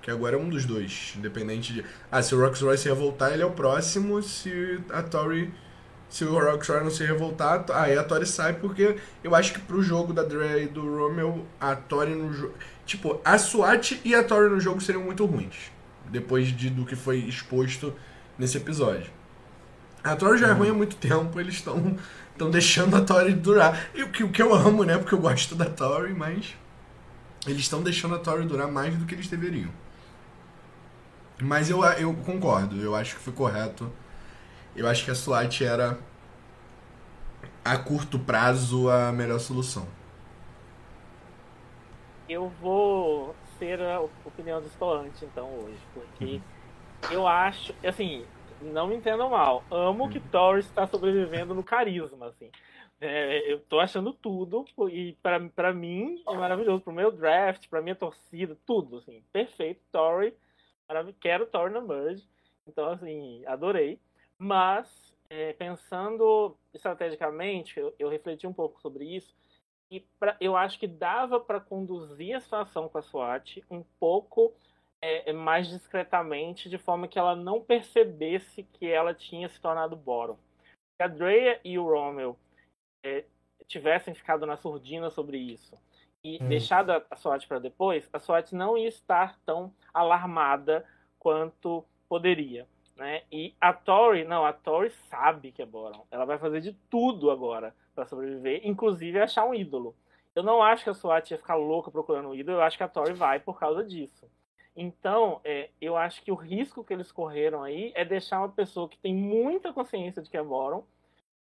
Que agora é um dos dois, independente de. Ah, se o Roxroy se revoltar, ele é o próximo. Se a Tori se o Rockstar não se revoltar, aí a Tori sai, porque eu acho que pro jogo da Dre e do Romeo, a Tori no jogo. Tipo, a SWAT e a Tori no jogo seriam muito ruins. Depois de, do que foi exposto nesse episódio. A Tori já é ruim há muito tempo, eles estão estão deixando a Tori durar. E o que, o que eu amo, né? Porque eu gosto da Tori, mas. Eles estão deixando a Tori durar mais do que eles deveriam. Mas eu, eu concordo, eu acho que foi correto eu acho que a SWAT era a curto prazo a melhor solução. Eu vou ser a opinião do Stoante então hoje, porque uhum. eu acho, assim, não me entendam mal, amo uhum. que Torres está sobrevivendo no carisma, assim. É, eu tô achando tudo e para para mim é maravilhoso, pro meu draft, pra minha torcida, tudo assim, perfeito, Tory, quero Tory na merge. Então assim, adorei. Mas, é, pensando estrategicamente, eu, eu, refleti um pouco sobre isso, e pra, eu acho que dava para conduzir a situação com a SWAT um pouco é, é, mais discretamente, de forma que ela não percebesse que ela tinha se tornado Boron. Se a Drea e o Romeo é, tivessem ficado na surdina sobre isso e hum. deixado a, a SWAT para depois, a SWAT não ia estar tão alarmada quanto poderia. Né? E a Tori, não, a Tori sabe que é Boron. Ela vai fazer de tudo agora para sobreviver, inclusive achar um ídolo. Eu não acho que a SWAT ia ficar louca procurando um ídolo, eu acho que a Tori vai por causa disso. Então, é, eu acho que o risco que eles correram aí é deixar uma pessoa que tem muita consciência de que é Boron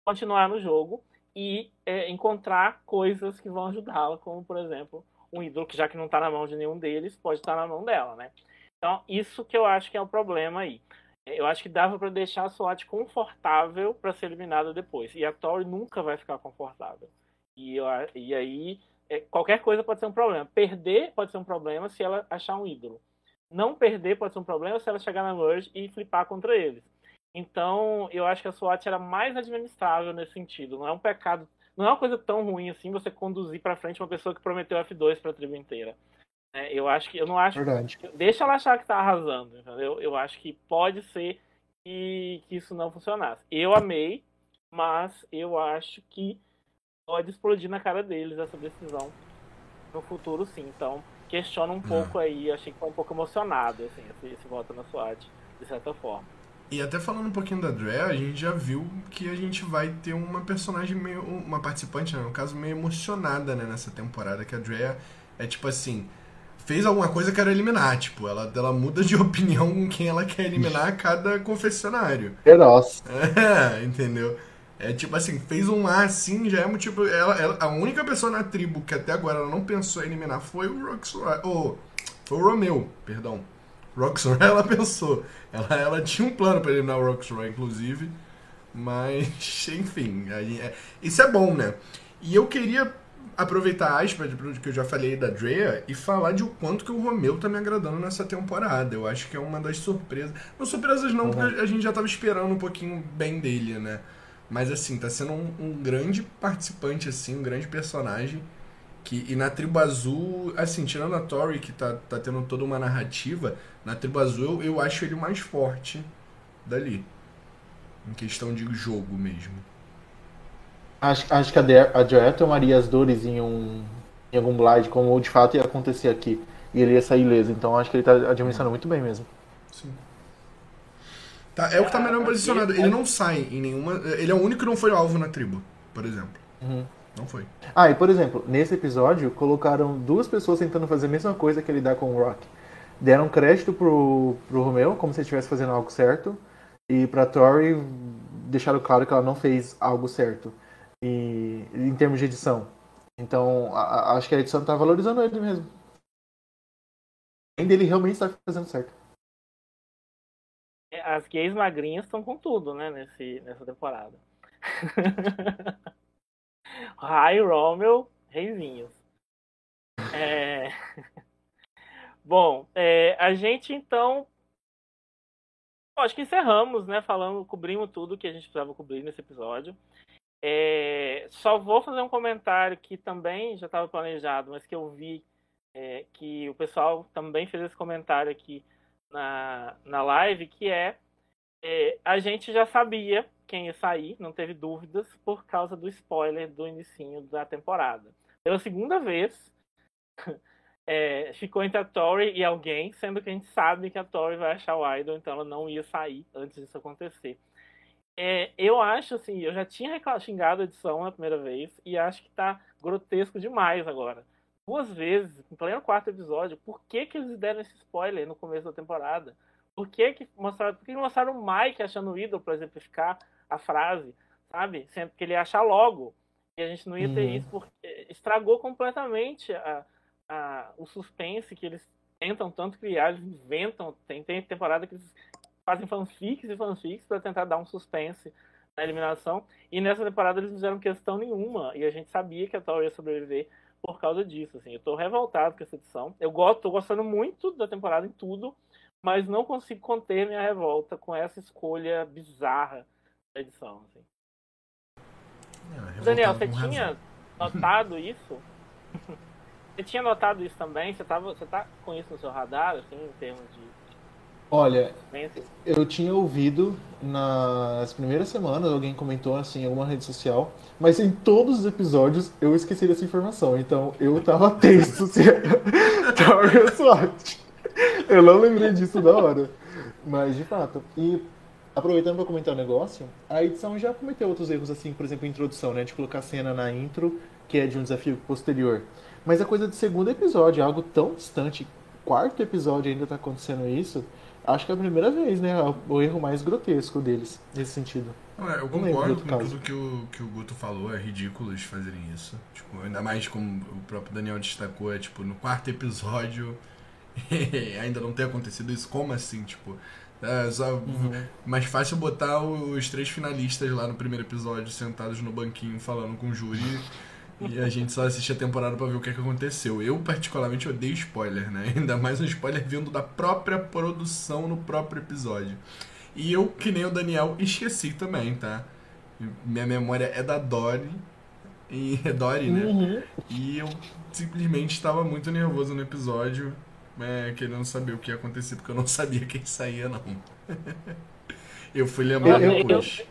continuar no jogo e é, encontrar coisas que vão ajudá-la, como, por exemplo, um ídolo que já que não está na mão de nenhum deles, pode estar tá na mão dela, né? Então, isso que eu acho que é o problema aí eu acho que dava para deixar a SWAT confortável para ser eliminada depois. E a Tori nunca vai ficar confortável. E, eu, e aí, é, qualquer coisa pode ser um problema. Perder pode ser um problema se ela achar um ídolo. Não perder pode ser um problema se ela chegar na merge e flipar contra eles. Então, eu acho que a SWAT era mais administrável nesse sentido. Não é um pecado, não é uma coisa tão ruim assim você conduzir para frente uma pessoa que prometeu F2 para a tribo inteira. É, eu acho que eu não acho. Verdade. Deixa ela achar que tá arrasando, entendeu? Eu acho que pode ser que, que isso não funcionasse. Eu amei, mas eu acho que pode explodir na cara deles essa decisão no futuro, sim. Então, questiona um pouco aí. Achei que foi um pouco emocionado, assim, esse, esse voto na SWAT, de certa forma. E até falando um pouquinho da Drea, a gente já viu que a gente vai ter uma personagem meio. uma participante, né, no caso, meio emocionada né, nessa temporada, que a Drea é tipo assim. Fez alguma coisa que quer eliminar, tipo, ela, ela muda de [laughs] opinião com quem ela quer eliminar a cada confessionário. Feroz. [laughs] É, entendeu? É tipo assim, fez um A assim, já é motivo. Ela, ela, a única pessoa na tribo que até agora ela não pensou em eliminar foi o Roxroy. Oh, foi o Romeu, perdão. Roxroy [laughs] ela pensou. Ela, ela tinha um plano para eliminar o Roxroy, inclusive. Mas, enfim, aí, é, isso é bom, né? E eu queria aproveitar a aspas do que eu já falei da Drea e falar de o quanto que o Romeu tá me agradando nessa temporada. Eu acho que é uma das surpresas. Não surpresas não, porque a gente já tava esperando um pouquinho bem dele, né? Mas assim, tá sendo um, um grande participante, assim, um grande personagem. Que, e na Tribo Azul, assim, tirando a Tori, que tá, tá tendo toda uma narrativa, na Tribo Azul eu, eu acho ele o mais forte dali. Em questão de jogo mesmo. Acho, acho que a, De a Joel tomaria as dores em, um, em algum blind, como de fato ia acontecer aqui. E ele ia sair ileso. Então acho que ele tá administrando muito bem mesmo. Sim. Tá, é o que tá melhor posicionado. Ele não sai em nenhuma. Ele é o único que não foi alvo na tribo, por exemplo. Uhum. Não foi. Ah, e por exemplo, nesse episódio colocaram duas pessoas tentando fazer a mesma coisa que ele dá com o Rock. Deram crédito pro, pro Romeu, como se ele estivesse fazendo algo certo, e pra Tori deixaram claro que ela não fez algo certo. E em termos de edição. Então, a, a, acho que a edição tá valorizando ele mesmo. Ainda ele realmente está fazendo certo. As gays magrinhas estão com tudo, né, nesse, nessa temporada. [laughs] Rai, Romel, reizinhos. É... [laughs] Bom, é, a gente então. Acho que encerramos, né? Falando, cobrimos tudo que a gente precisava cobrir nesse episódio. É, só vou fazer um comentário que também já estava planejado, mas que eu vi é, que o pessoal também fez esse comentário aqui na, na live, que é, é a gente já sabia quem ia sair, não teve dúvidas, por causa do spoiler do inicinho da temporada. Pela segunda vez, [laughs] é, ficou entre a Tori e alguém, sendo que a gente sabe que a Tori vai achar o Idol, então ela não ia sair antes disso acontecer. É, eu acho assim, eu já tinha xingado a edição na primeira vez e acho que tá grotesco demais agora. Duas vezes, em pleno quarto episódio, por que, que eles deram esse spoiler no começo da temporada? Por que, que mostraram, por que mostraram o Mike achando o ídolo para exemplificar a frase, sabe? Sendo que ele ia achar logo. E a gente não ia ter uhum. isso porque estragou completamente a, a, o suspense que eles tentam tanto criar, eles inventam. Tem, tem temporada que eles fazem fanfics e fanfics para tentar dar um suspense na eliminação. E nessa temporada eles não fizeram questão nenhuma. E a gente sabia que a Tori ia sobreviver por causa disso. Assim. Eu tô revoltado com essa edição. Eu gosto, tô gostando muito da temporada em tudo, mas não consigo conter minha revolta com essa escolha bizarra da edição. Assim. É, Daniel, você tinha [laughs] notado isso? você tinha notado isso também? Você, tava, você tá com isso no seu radar, assim, em termos de Olha, eu tinha ouvido nas primeiras semanas, alguém comentou assim em alguma rede social, mas em todos os episódios eu esqueci dessa informação, então eu tava tenso se [laughs] Tower SWAT. Eu não lembrei disso da hora. Mas de fato. E aproveitando para comentar o um negócio, a edição já cometeu outros erros, assim, por exemplo, a introdução, né? De colocar cena na intro, que é de um desafio posterior. Mas a coisa do segundo episódio, algo tão distante, quarto episódio ainda tá acontecendo isso Acho que é a primeira vez, né? O erro mais grotesco deles, nesse sentido. É, eu concordo com tudo que o, que o Guto falou, é ridículo eles fazerem isso. Tipo, ainda mais como o próprio Daniel destacou, é tipo, no quarto episódio [laughs] ainda não tem acontecido isso. Como assim? Tipo, é só uhum. mais fácil botar os três finalistas lá no primeiro episódio sentados no banquinho falando com o júri e a gente só assiste a temporada para ver o que, é que aconteceu. Eu, particularmente, odeio spoiler, né? [laughs] Ainda mais um spoiler vindo da própria produção no próprio episódio. E eu, que nem o Daniel, esqueci também, tá? Minha memória é da Dory. E [laughs] é Dory, né? Uhum. E eu simplesmente estava muito nervoso no episódio, é, querendo saber o que ia acontecer, porque eu não [laughs] sabia quem saía, não. eu fui lembrar Eu- eu- depois.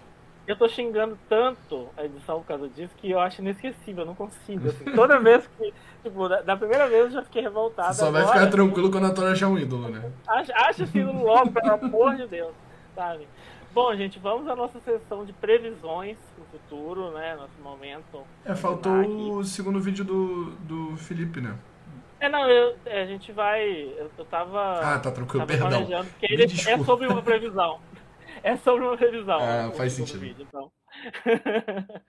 Eu tô xingando tanto a edição por causa disso que eu acho inesquecível, eu não consigo. Assim, toda vez que. Tipo, da, da primeira vez eu já fiquei revoltado. Você só vai agora, ficar tranquilo quando a Tora achar um ídolo, né? Acha, acha esse ídolo logo, pelo amor de Deus. Sabe? Bom, gente, vamos à nossa sessão de previsões pro futuro, né? Nosso momento. É, faltou o segundo vídeo do, do Felipe, né? É, não, eu, é, a gente vai. Eu, eu tava. Ah, tá tranquilo, tava perdão. porque ele é sobre uma previsão. [laughs] [laughs] É sobre uma previsão. Ah, o faz sentido. vídeo, então. [laughs]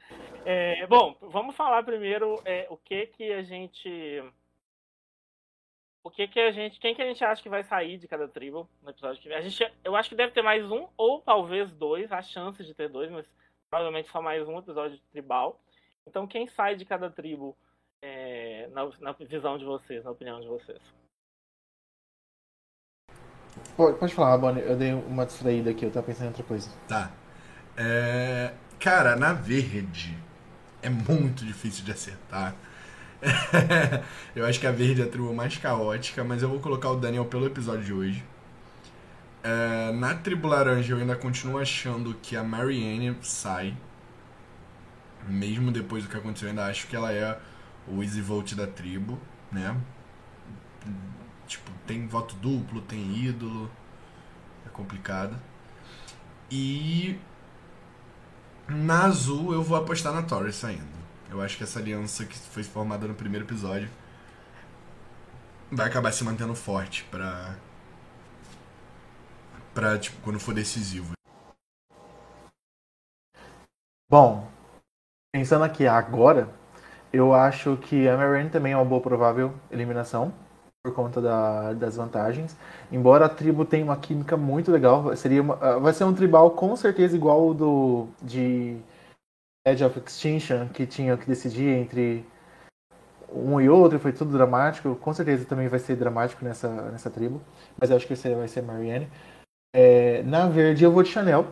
É, bom, vamos falar primeiro é, o que que a gente. O que que a gente. Quem que a gente acha que vai sair de cada tribo no episódio que vem? A gente, eu acho que deve ter mais um, ou talvez dois. Há chances de ter dois, mas provavelmente só mais um episódio tribal. Então, quem sai de cada tribo é, na, na visão de vocês, na opinião de vocês? Pode, pode falar, Bonnie. Eu dei uma distraída aqui, eu tava pensando em outra coisa. Tá. É, Cara, na verde é muito difícil de acertar. [laughs] eu acho que a verde é a tribo mais caótica, mas eu vou colocar o Daniel pelo episódio de hoje. É, Na tribo laranja eu ainda continuo achando que a Marianne sai. Mesmo depois do que aconteceu, eu ainda acho que ela é o easy vote da tribo, né? Tipo, tem voto duplo, tem ídolo. É complicado. E na azul eu vou apostar na Torres saindo. Eu acho que essa aliança que foi formada no primeiro episódio vai acabar se mantendo forte pra. pra, tipo, quando for decisivo. Bom, pensando aqui agora, eu acho que a também é uma boa provável eliminação por conta da- das vantagens. Embora a tribo tenha uma química muito legal, seria uma- ah, vai ser um tribal com certeza igual o do de Edge of Extinction, que tinha que decidir entre um e outro, foi tudo dramático. Com certeza também vai ser dramático nessa, nessa tribo, mas eu acho que vai ser Marianne. É, na verde eu vou de Chanel.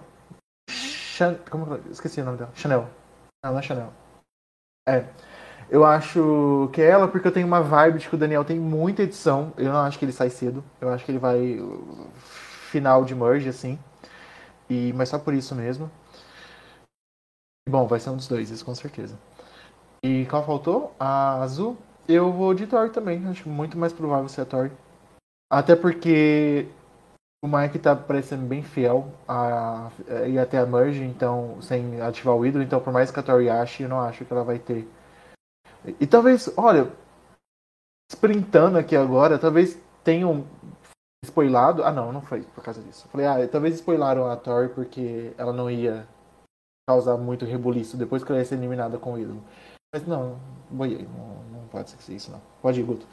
Chan... Como Esqueci o nome dela. Chanel. Não, não é Chanel. É. Eu acho que é ela porque eu tenho uma vibe de que o Daniel tem muita edição. Eu não acho que ele sai cedo. Eu acho que ele vai uh, final de merge, assim. E, mas só por isso mesmo. Bom, vai ser um dos dois, isso com certeza. E qual faltou? A azul. Eu vou de Thor também. Acho muito mais provável ser a Thor. Até porque o Mike tá parecendo bem fiel a ir até a merge, então, sem ativar o ídolo. Então, por mais que a Tori ache, eu não acho que ela vai ter. E, talvez, olha, sprintando aqui agora, talvez tenham spoilado. Ah, não, não foi por causa disso. Falei, ah, talvez spoilaram a Tori porque ela não ia causar muito rebuliço depois que ela ia ser eliminada com o ídolo. Mas não, boiei, não, não pode ser isso, não. Pode ir, Guto.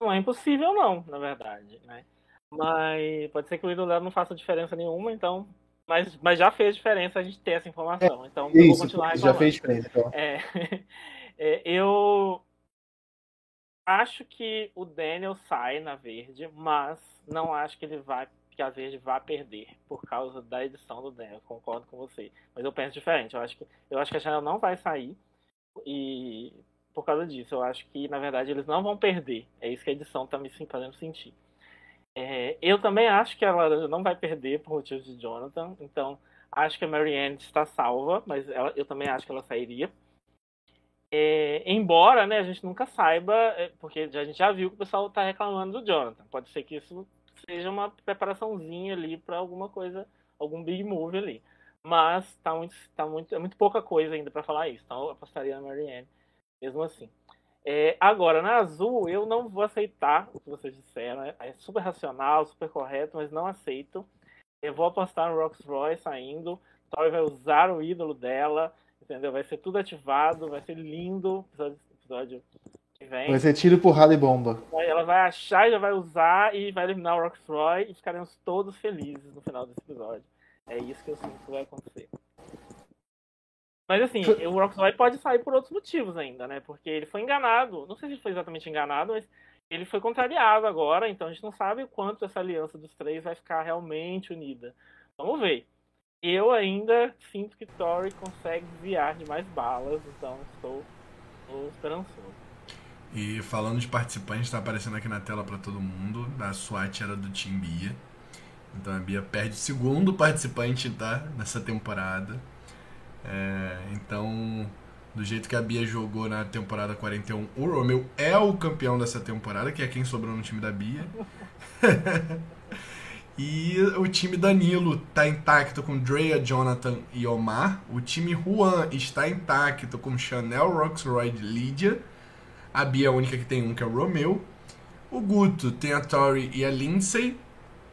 Não é impossível, não, na verdade, né? Mas pode ser que o ídolo dela não faça diferença nenhuma, então. Mas, mas já fez diferença a gente ter essa informação. Então eu vou Isso, continuar já reclamando. fez diferença, então. É, [laughs] é, eu acho que o Daniel sai na verde, mas não acho que ele vai que a verde vá perder por causa da edição do Daniel. Concordo com você, mas eu penso diferente. Eu acho que eu acho que a Chanel não vai sair e por causa disso eu acho que na verdade eles não vão perder. É isso que a edição tá me fazendo sentir. É, eu também acho que a laranja não vai perder por motivos de Jonathan, então acho que a Marianne está salva, mas ela- eu também acho que ela sairia. É, embora né, a gente nunca saiba, é, porque a gente já viu que o pessoal está reclamando do Jonathan. Pode ser que isso seja uma preparaçãozinha ali para alguma coisa, algum big move ali. Mas tá muito, tá muito, é muito pouca coisa ainda para falar isso. Então eu apostaria na Marianne, mesmo assim. É, agora, na azul, eu não vou aceitar o que vocês disseram. É, é super racional, super correto, mas não aceito. Eu vou apostar no Rox Roy saindo. Tori vai usar o ídolo dela, entendeu? Vai ser tudo ativado, vai ser lindo episódio, episódio que vem. Vai ser tiro, porrada e bomba. Ela vai achar e já vai usar e vai eliminar o Rox Roy e ficaremos todos felizes no final desse episódio. É isso que eu sinto que vai acontecer. Mas assim, o Roy pode sair por outros motivos ainda, né? Porque ele foi enganado. Não sei se ele foi exatamente enganado, mas ele foi contrariado agora, então a gente não sabe o quanto essa aliança dos três vai ficar realmente unida. Vamos ver. Eu ainda sinto que Tori consegue desviar de mais balas, então estou, estou esperançoso. E falando de participantes, está aparecendo aqui na tela para todo mundo. A SWAT era do Team Bia. Então a Bia perde o segundo participante tá, nessa temporada. É, então, do jeito que a Bia jogou na temporada 41, o Romeu é o campeão dessa temporada, que é quem sobrou no time da Bia. [laughs] e o time Danilo está intacto com Drea, Jonathan e Omar. O time Juan está intacto com Chanel, Roxroyd e Lydia. A Bia é a única que tem um, que é o Romeu. O Guto tem a Tori e a Lindsay.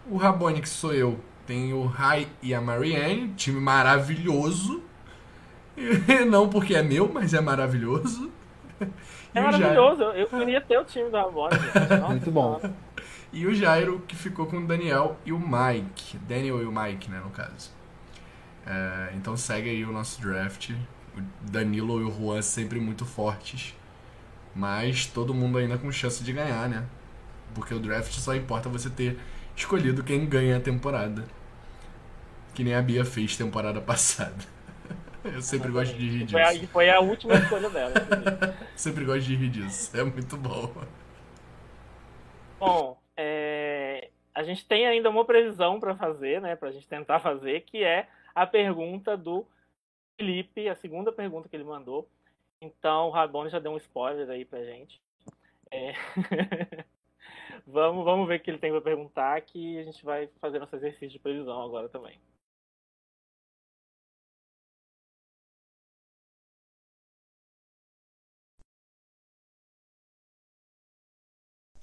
O Rabone, que sou eu, tem o Rai e a Marianne. Time maravilhoso. E [laughs] não porque é meu, mas é maravilhoso. É maravilhoso. Jairo... Eu queria ter o time do Rabone. [laughs] Muito bom. E o Jairo, que ficou com o Daniel e o Mike. Daniel e o Mike, né, no caso. É, então segue aí o nosso draft. O Danilo e o Juan sempre muito fortes. Mas todo mundo ainda com chance de ganhar, né? Porque o draft só importa você ter escolhido quem ganha a temporada. Que nem a Bia fez temporada [laughs] passada. Eu sempre gosto de rir disso. Foi a, foi a última escolha dela. [laughs] sempre gosto de rir disso. É muito bom. Bom, é, a gente tem ainda uma previsão para fazer, né? Pra gente tentar fazer, que é a pergunta do Felipe, a segunda pergunta que ele mandou. Então, o Rabone já deu um spoiler aí pra gente. É... [laughs] vamos, vamos ver o que ele tem para perguntar, que a gente vai fazer nosso exercício de previsão agora também.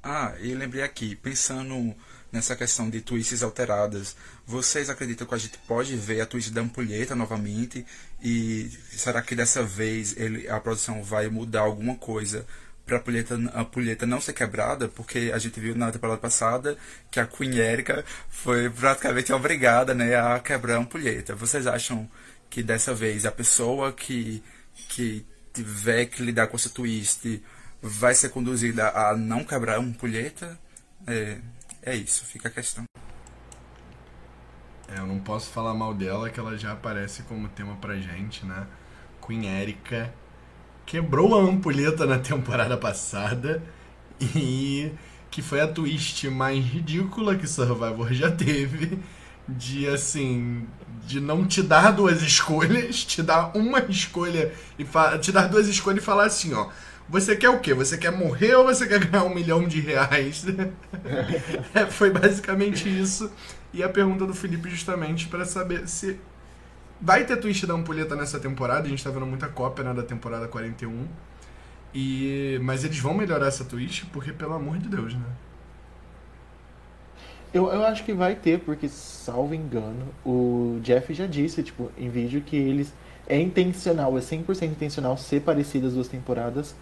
Ah, e lembrei aqui, pensando nessa questão de twists alteradas, vocês acreditam que a gente pode ver a twist da ampulheta novamente? E será que dessa vez ele, a produção vai mudar alguma coisa para a ampulheta, a não ser quebrada? Porque a gente viu na temporada passada que a Queen Erika foi praticamente obrigada né, a quebrar a ampulheta. Vocês acham que dessa vez a pessoa que, que tiver que lidar com essa twist vai ser conduzida a não quebrar ampulheta? É, é isso, fica a questão. É, eu não posso falar mal dela, que ela já aparece como tema pra gente, né? Queen Erika quebrou a ampulheta na [laughs] temporada passada e que foi a twist mais ridícula que Survivor já teve de assim de não te dar duas escolhas, te dar uma escolha e te dar duas escolhas e falar assim, ó, você quer o quê? Você quer morrer ou você quer ganhar um milhão de reais? [laughs] é, foi basicamente isso. E a pergunta do Felipe justamente para saber se vai ter twist da ampulheta nessa temporada. A gente tá vendo muita cópia né, da temporada 41. E... Mas eles vão melhorar essa twist porque, pelo amor de Deus, né? Eu, eu acho que vai ter, porque, salvo engano, o Jeff já disse, tipo, em vídeo que eles é intencional, é 100% intencional ser parecidas as duas temporadas.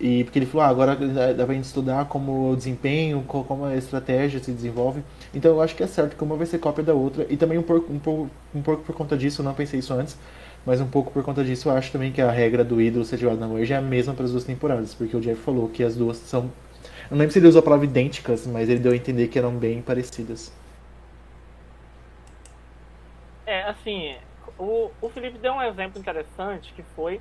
E porque ele falou, ah, agora dá pra gente estudar como o desempenho, como a estratégia se desenvolve. Então eu acho que é certo que uma vai ser cópia da outra. E também um pouco, um pouco, um pouco por conta disso, eu não pensei isso antes, mas um pouco por conta disso eu acho também que a regra do ídolo ser jogado na Merge é a mesma para as duas temporadas. Porque o Jeff falou que as duas são. Eu não lembro se ele usou a palavra idênticas, mas ele deu a entender que eram bem parecidas. É, assim, o, o Felipe deu um exemplo interessante que foi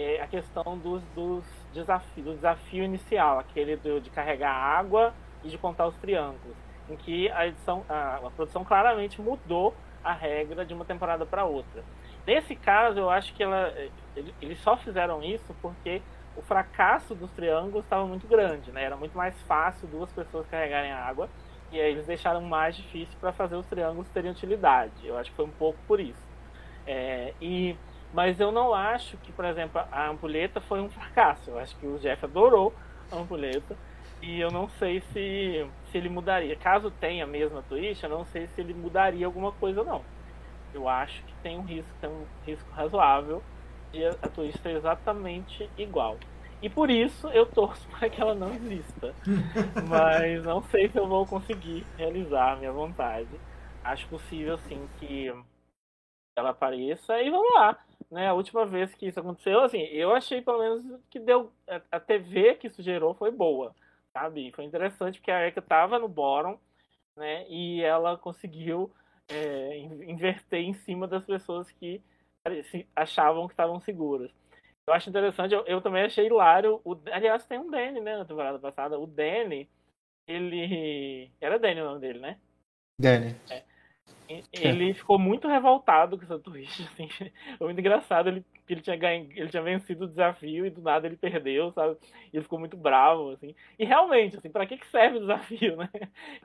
é, a questão dos, dos desafios, do desafio inicial, aquele do, de carregar água e de contar os triângulos, em que a edição, a, a produção claramente mudou a regra de uma temporada para outra. Nesse caso, eu acho que ela, eles só fizeram isso porque o fracasso dos triângulos estava muito grande, né? Era muito mais fácil duas pessoas carregarem a água e aí eles deixaram mais difícil para fazer os triângulos terem utilidade. Eu acho que foi um pouco por isso. É, e, mas eu não acho que, por exemplo, a ampulheta foi um fracasso. Eu acho que o Jeff adorou a ampulheta. E eu não sei se, se ele mudaria. Caso tenha a mesma twist, eu não sei se ele mudaria alguma coisa não. Eu acho que tem um risco, tem um risco razoável de a, a twist ser exatamente igual. E por isso eu torço [laughs] para que ela não exista. Mas não sei se eu vou conseguir realizar a minha vontade. Acho possível sim que ela apareça e vamos lá. Né, a última vez que isso aconteceu, assim, eu achei pelo menos que deu. A TV que isso gerou foi boa. sabe? Foi interessante porque a Erika tava no bottom, né? E ela conseguiu é, inverter em cima das pessoas que achavam que estavam seguras. Eu acho interessante, eu, eu, também achei hilário. O, aliás, tem um Danny, né, na temporada passada. O Danny, ele. Era Danny o nome dele, né? Danny. É. Ele ficou muito revoltado com essa twist, [laughs] assim. Foi muito engraçado. Ele, ele, tinha ganho, ele tinha vencido o desafio e do nada ele perdeu, sabe? E ele ficou muito bravo, assim. E realmente, assim, pra que, que serve o desafio, [laughs] né?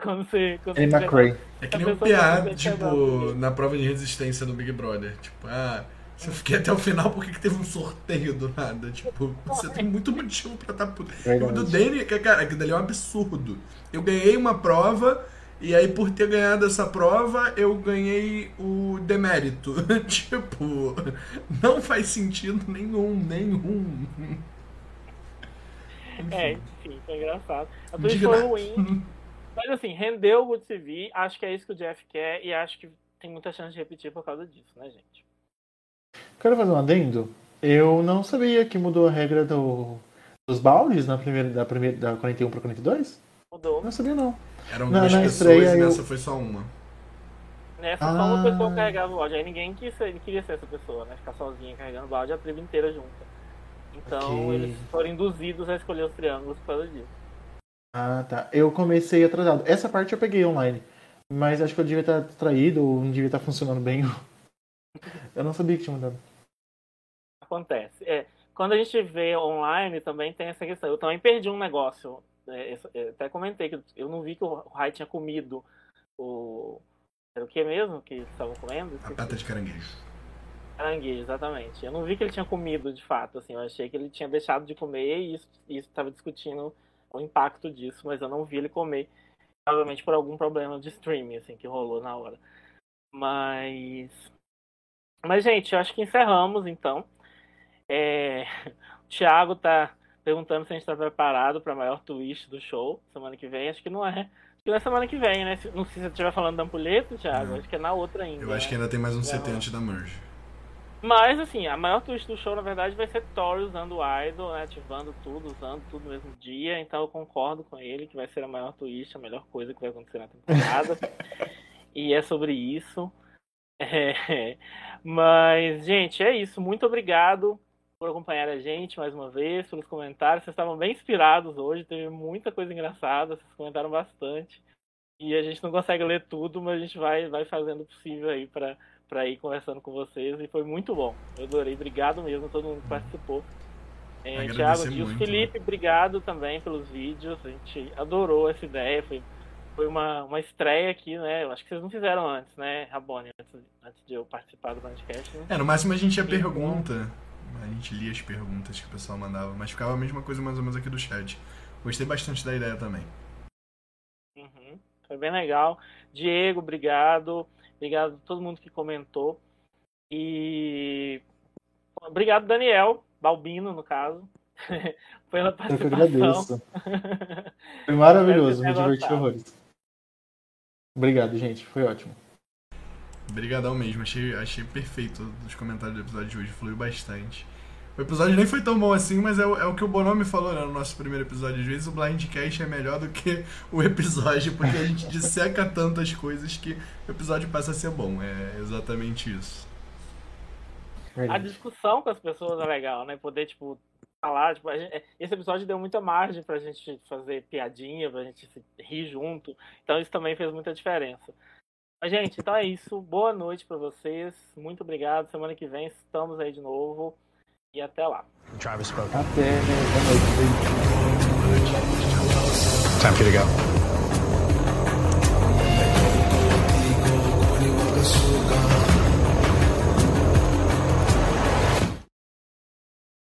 Quando você. Quando você McRae. É que nem um piada, tipo, na prova de resistência do Big Brother. Tipo, ah. Se eu fiquei até o final, por que teve um sorteio do nada? Tipo, você tem muito motivo pra estar tá puto. O do Danny, cara, aquilo dali é um absurdo. Eu ganhei uma prova e aí, por ter ganhado essa prova, eu ganhei o demérito. [laughs] tipo, não faz sentido nenhum, nenhum. É, enfim, foi engraçado. A Twitch foi ruim. Mas assim, rendeu o Good TV. Acho que é isso que o Jeff quer e acho que tem muita chance de repetir por causa disso, né, gente? Quero fazer um adendo. Eu não sabia que mudou a regra do, dos baldes na primeira, da, primeira, da 41 para 42. Mudou. Não sabia, não. Eram duas na pessoas e nessa eu... foi só uma. Nessa ah. só uma pessoa carregava o balde. Aí ninguém quis ser, queria ser essa pessoa, né? Ficar sozinha carregando o balde, a tribo inteira junta. Então okay. eles foram induzidos a escolher os triângulos por causa disso. Ah, tá. Eu comecei atrasado. Essa parte eu peguei online. Mas acho que eu devia estar distraído ou não devia estar funcionando bem. [laughs] Eu não sabia que tinha mudado. Acontece. É, quando a gente vê online também tem essa questão. Eu também perdi um negócio é, é, até comentei que eu não vi que o Rai tinha comido o. Era o que mesmo que estavam comendo? A pata de caranguejo. Caranguejo, exatamente. Eu não vi que ele tinha comido de fato, assim. Eu achei que ele tinha deixado de comer e isso estava discutindo o impacto disso, mas eu não vi ele comer. Provavelmente por algum problema de streaming, assim, que rolou na hora. Mas. Mas, gente, eu acho que encerramos então. É... [laughs] O Thiago tá perguntando se a gente está preparado para a maior twist do show semana que vem. Acho que não é. Acho que não é semana que vem, né? Não sei se você estiver falando da ampulheta, Thiago. Não. Acho que é na outra ainda. Eu acho né? que ainda tem mais um CT antes da merge. Mas, assim, a maior twist do show, na verdade, vai ser Thor usando o Idol, né? Ativando tudo, usando tudo no mesmo dia. Então eu concordo com ele que vai ser a maior twist, a melhor coisa que vai acontecer na temporada. [laughs] e é sobre isso. É... [laughs] Mas, gente, é isso. Muito obrigado por acompanhar a gente mais uma vez, pelos comentários. Vocês estavam bem inspirados hoje, teve muita coisa engraçada, vocês comentaram bastante. E a gente não consegue ler tudo, mas a gente vai, vai fazendo o possível aí para ir conversando com vocês. E foi muito bom. Eu adorei. Obrigado mesmo a todo mundo que participou. É, Tiago, Gil, Felipe, obrigado também pelos vídeos. A gente adorou essa ideia. Foi, foi uma, uma estreia aqui, né? Eu acho que vocês não fizeram antes, né, Rabone? Antes, antes de eu participar do podcast. Né? É, no máximo a gente ia pergunta a gente lia as perguntas que o pessoal mandava, mas ficava a mesma coisa mais ou menos aqui do chat. Gostei bastante da ideia também. Uhum, foi bem legal. Diego, obrigado. Obrigado a todo mundo que comentou. E obrigado, Daniel, Balbino, no caso, [laughs] pela participação. Eu que agradeço. Foi maravilhoso, me diverti horrores. Obrigado, gente. Foi ótimo. Obrigadão mesmo, achei, achei perfeito os comentários do episódio de hoje, fluiu bastante. O episódio nem foi tão bom assim, mas é o, é o que o Bonomi falou né, no nosso primeiro episódio. Às vezes o Blindcast é melhor do que o episódio, porque a gente [laughs] disseca tantas coisas que o episódio passa a ser bom. É exatamente isso. A discussão com as pessoas é legal, né? Poder, tipo, falar. Tipo, gente, esse episódio deu muita margem pra gente fazer piadinha, pra gente rir junto. Então isso também fez muita diferença. Mas, gente, então é isso. Boa noite para vocês. Muito obrigado. Semana que vem estamos aí de novo. E até lá. Travis spoke. Até. Boa noite. Time for you to go.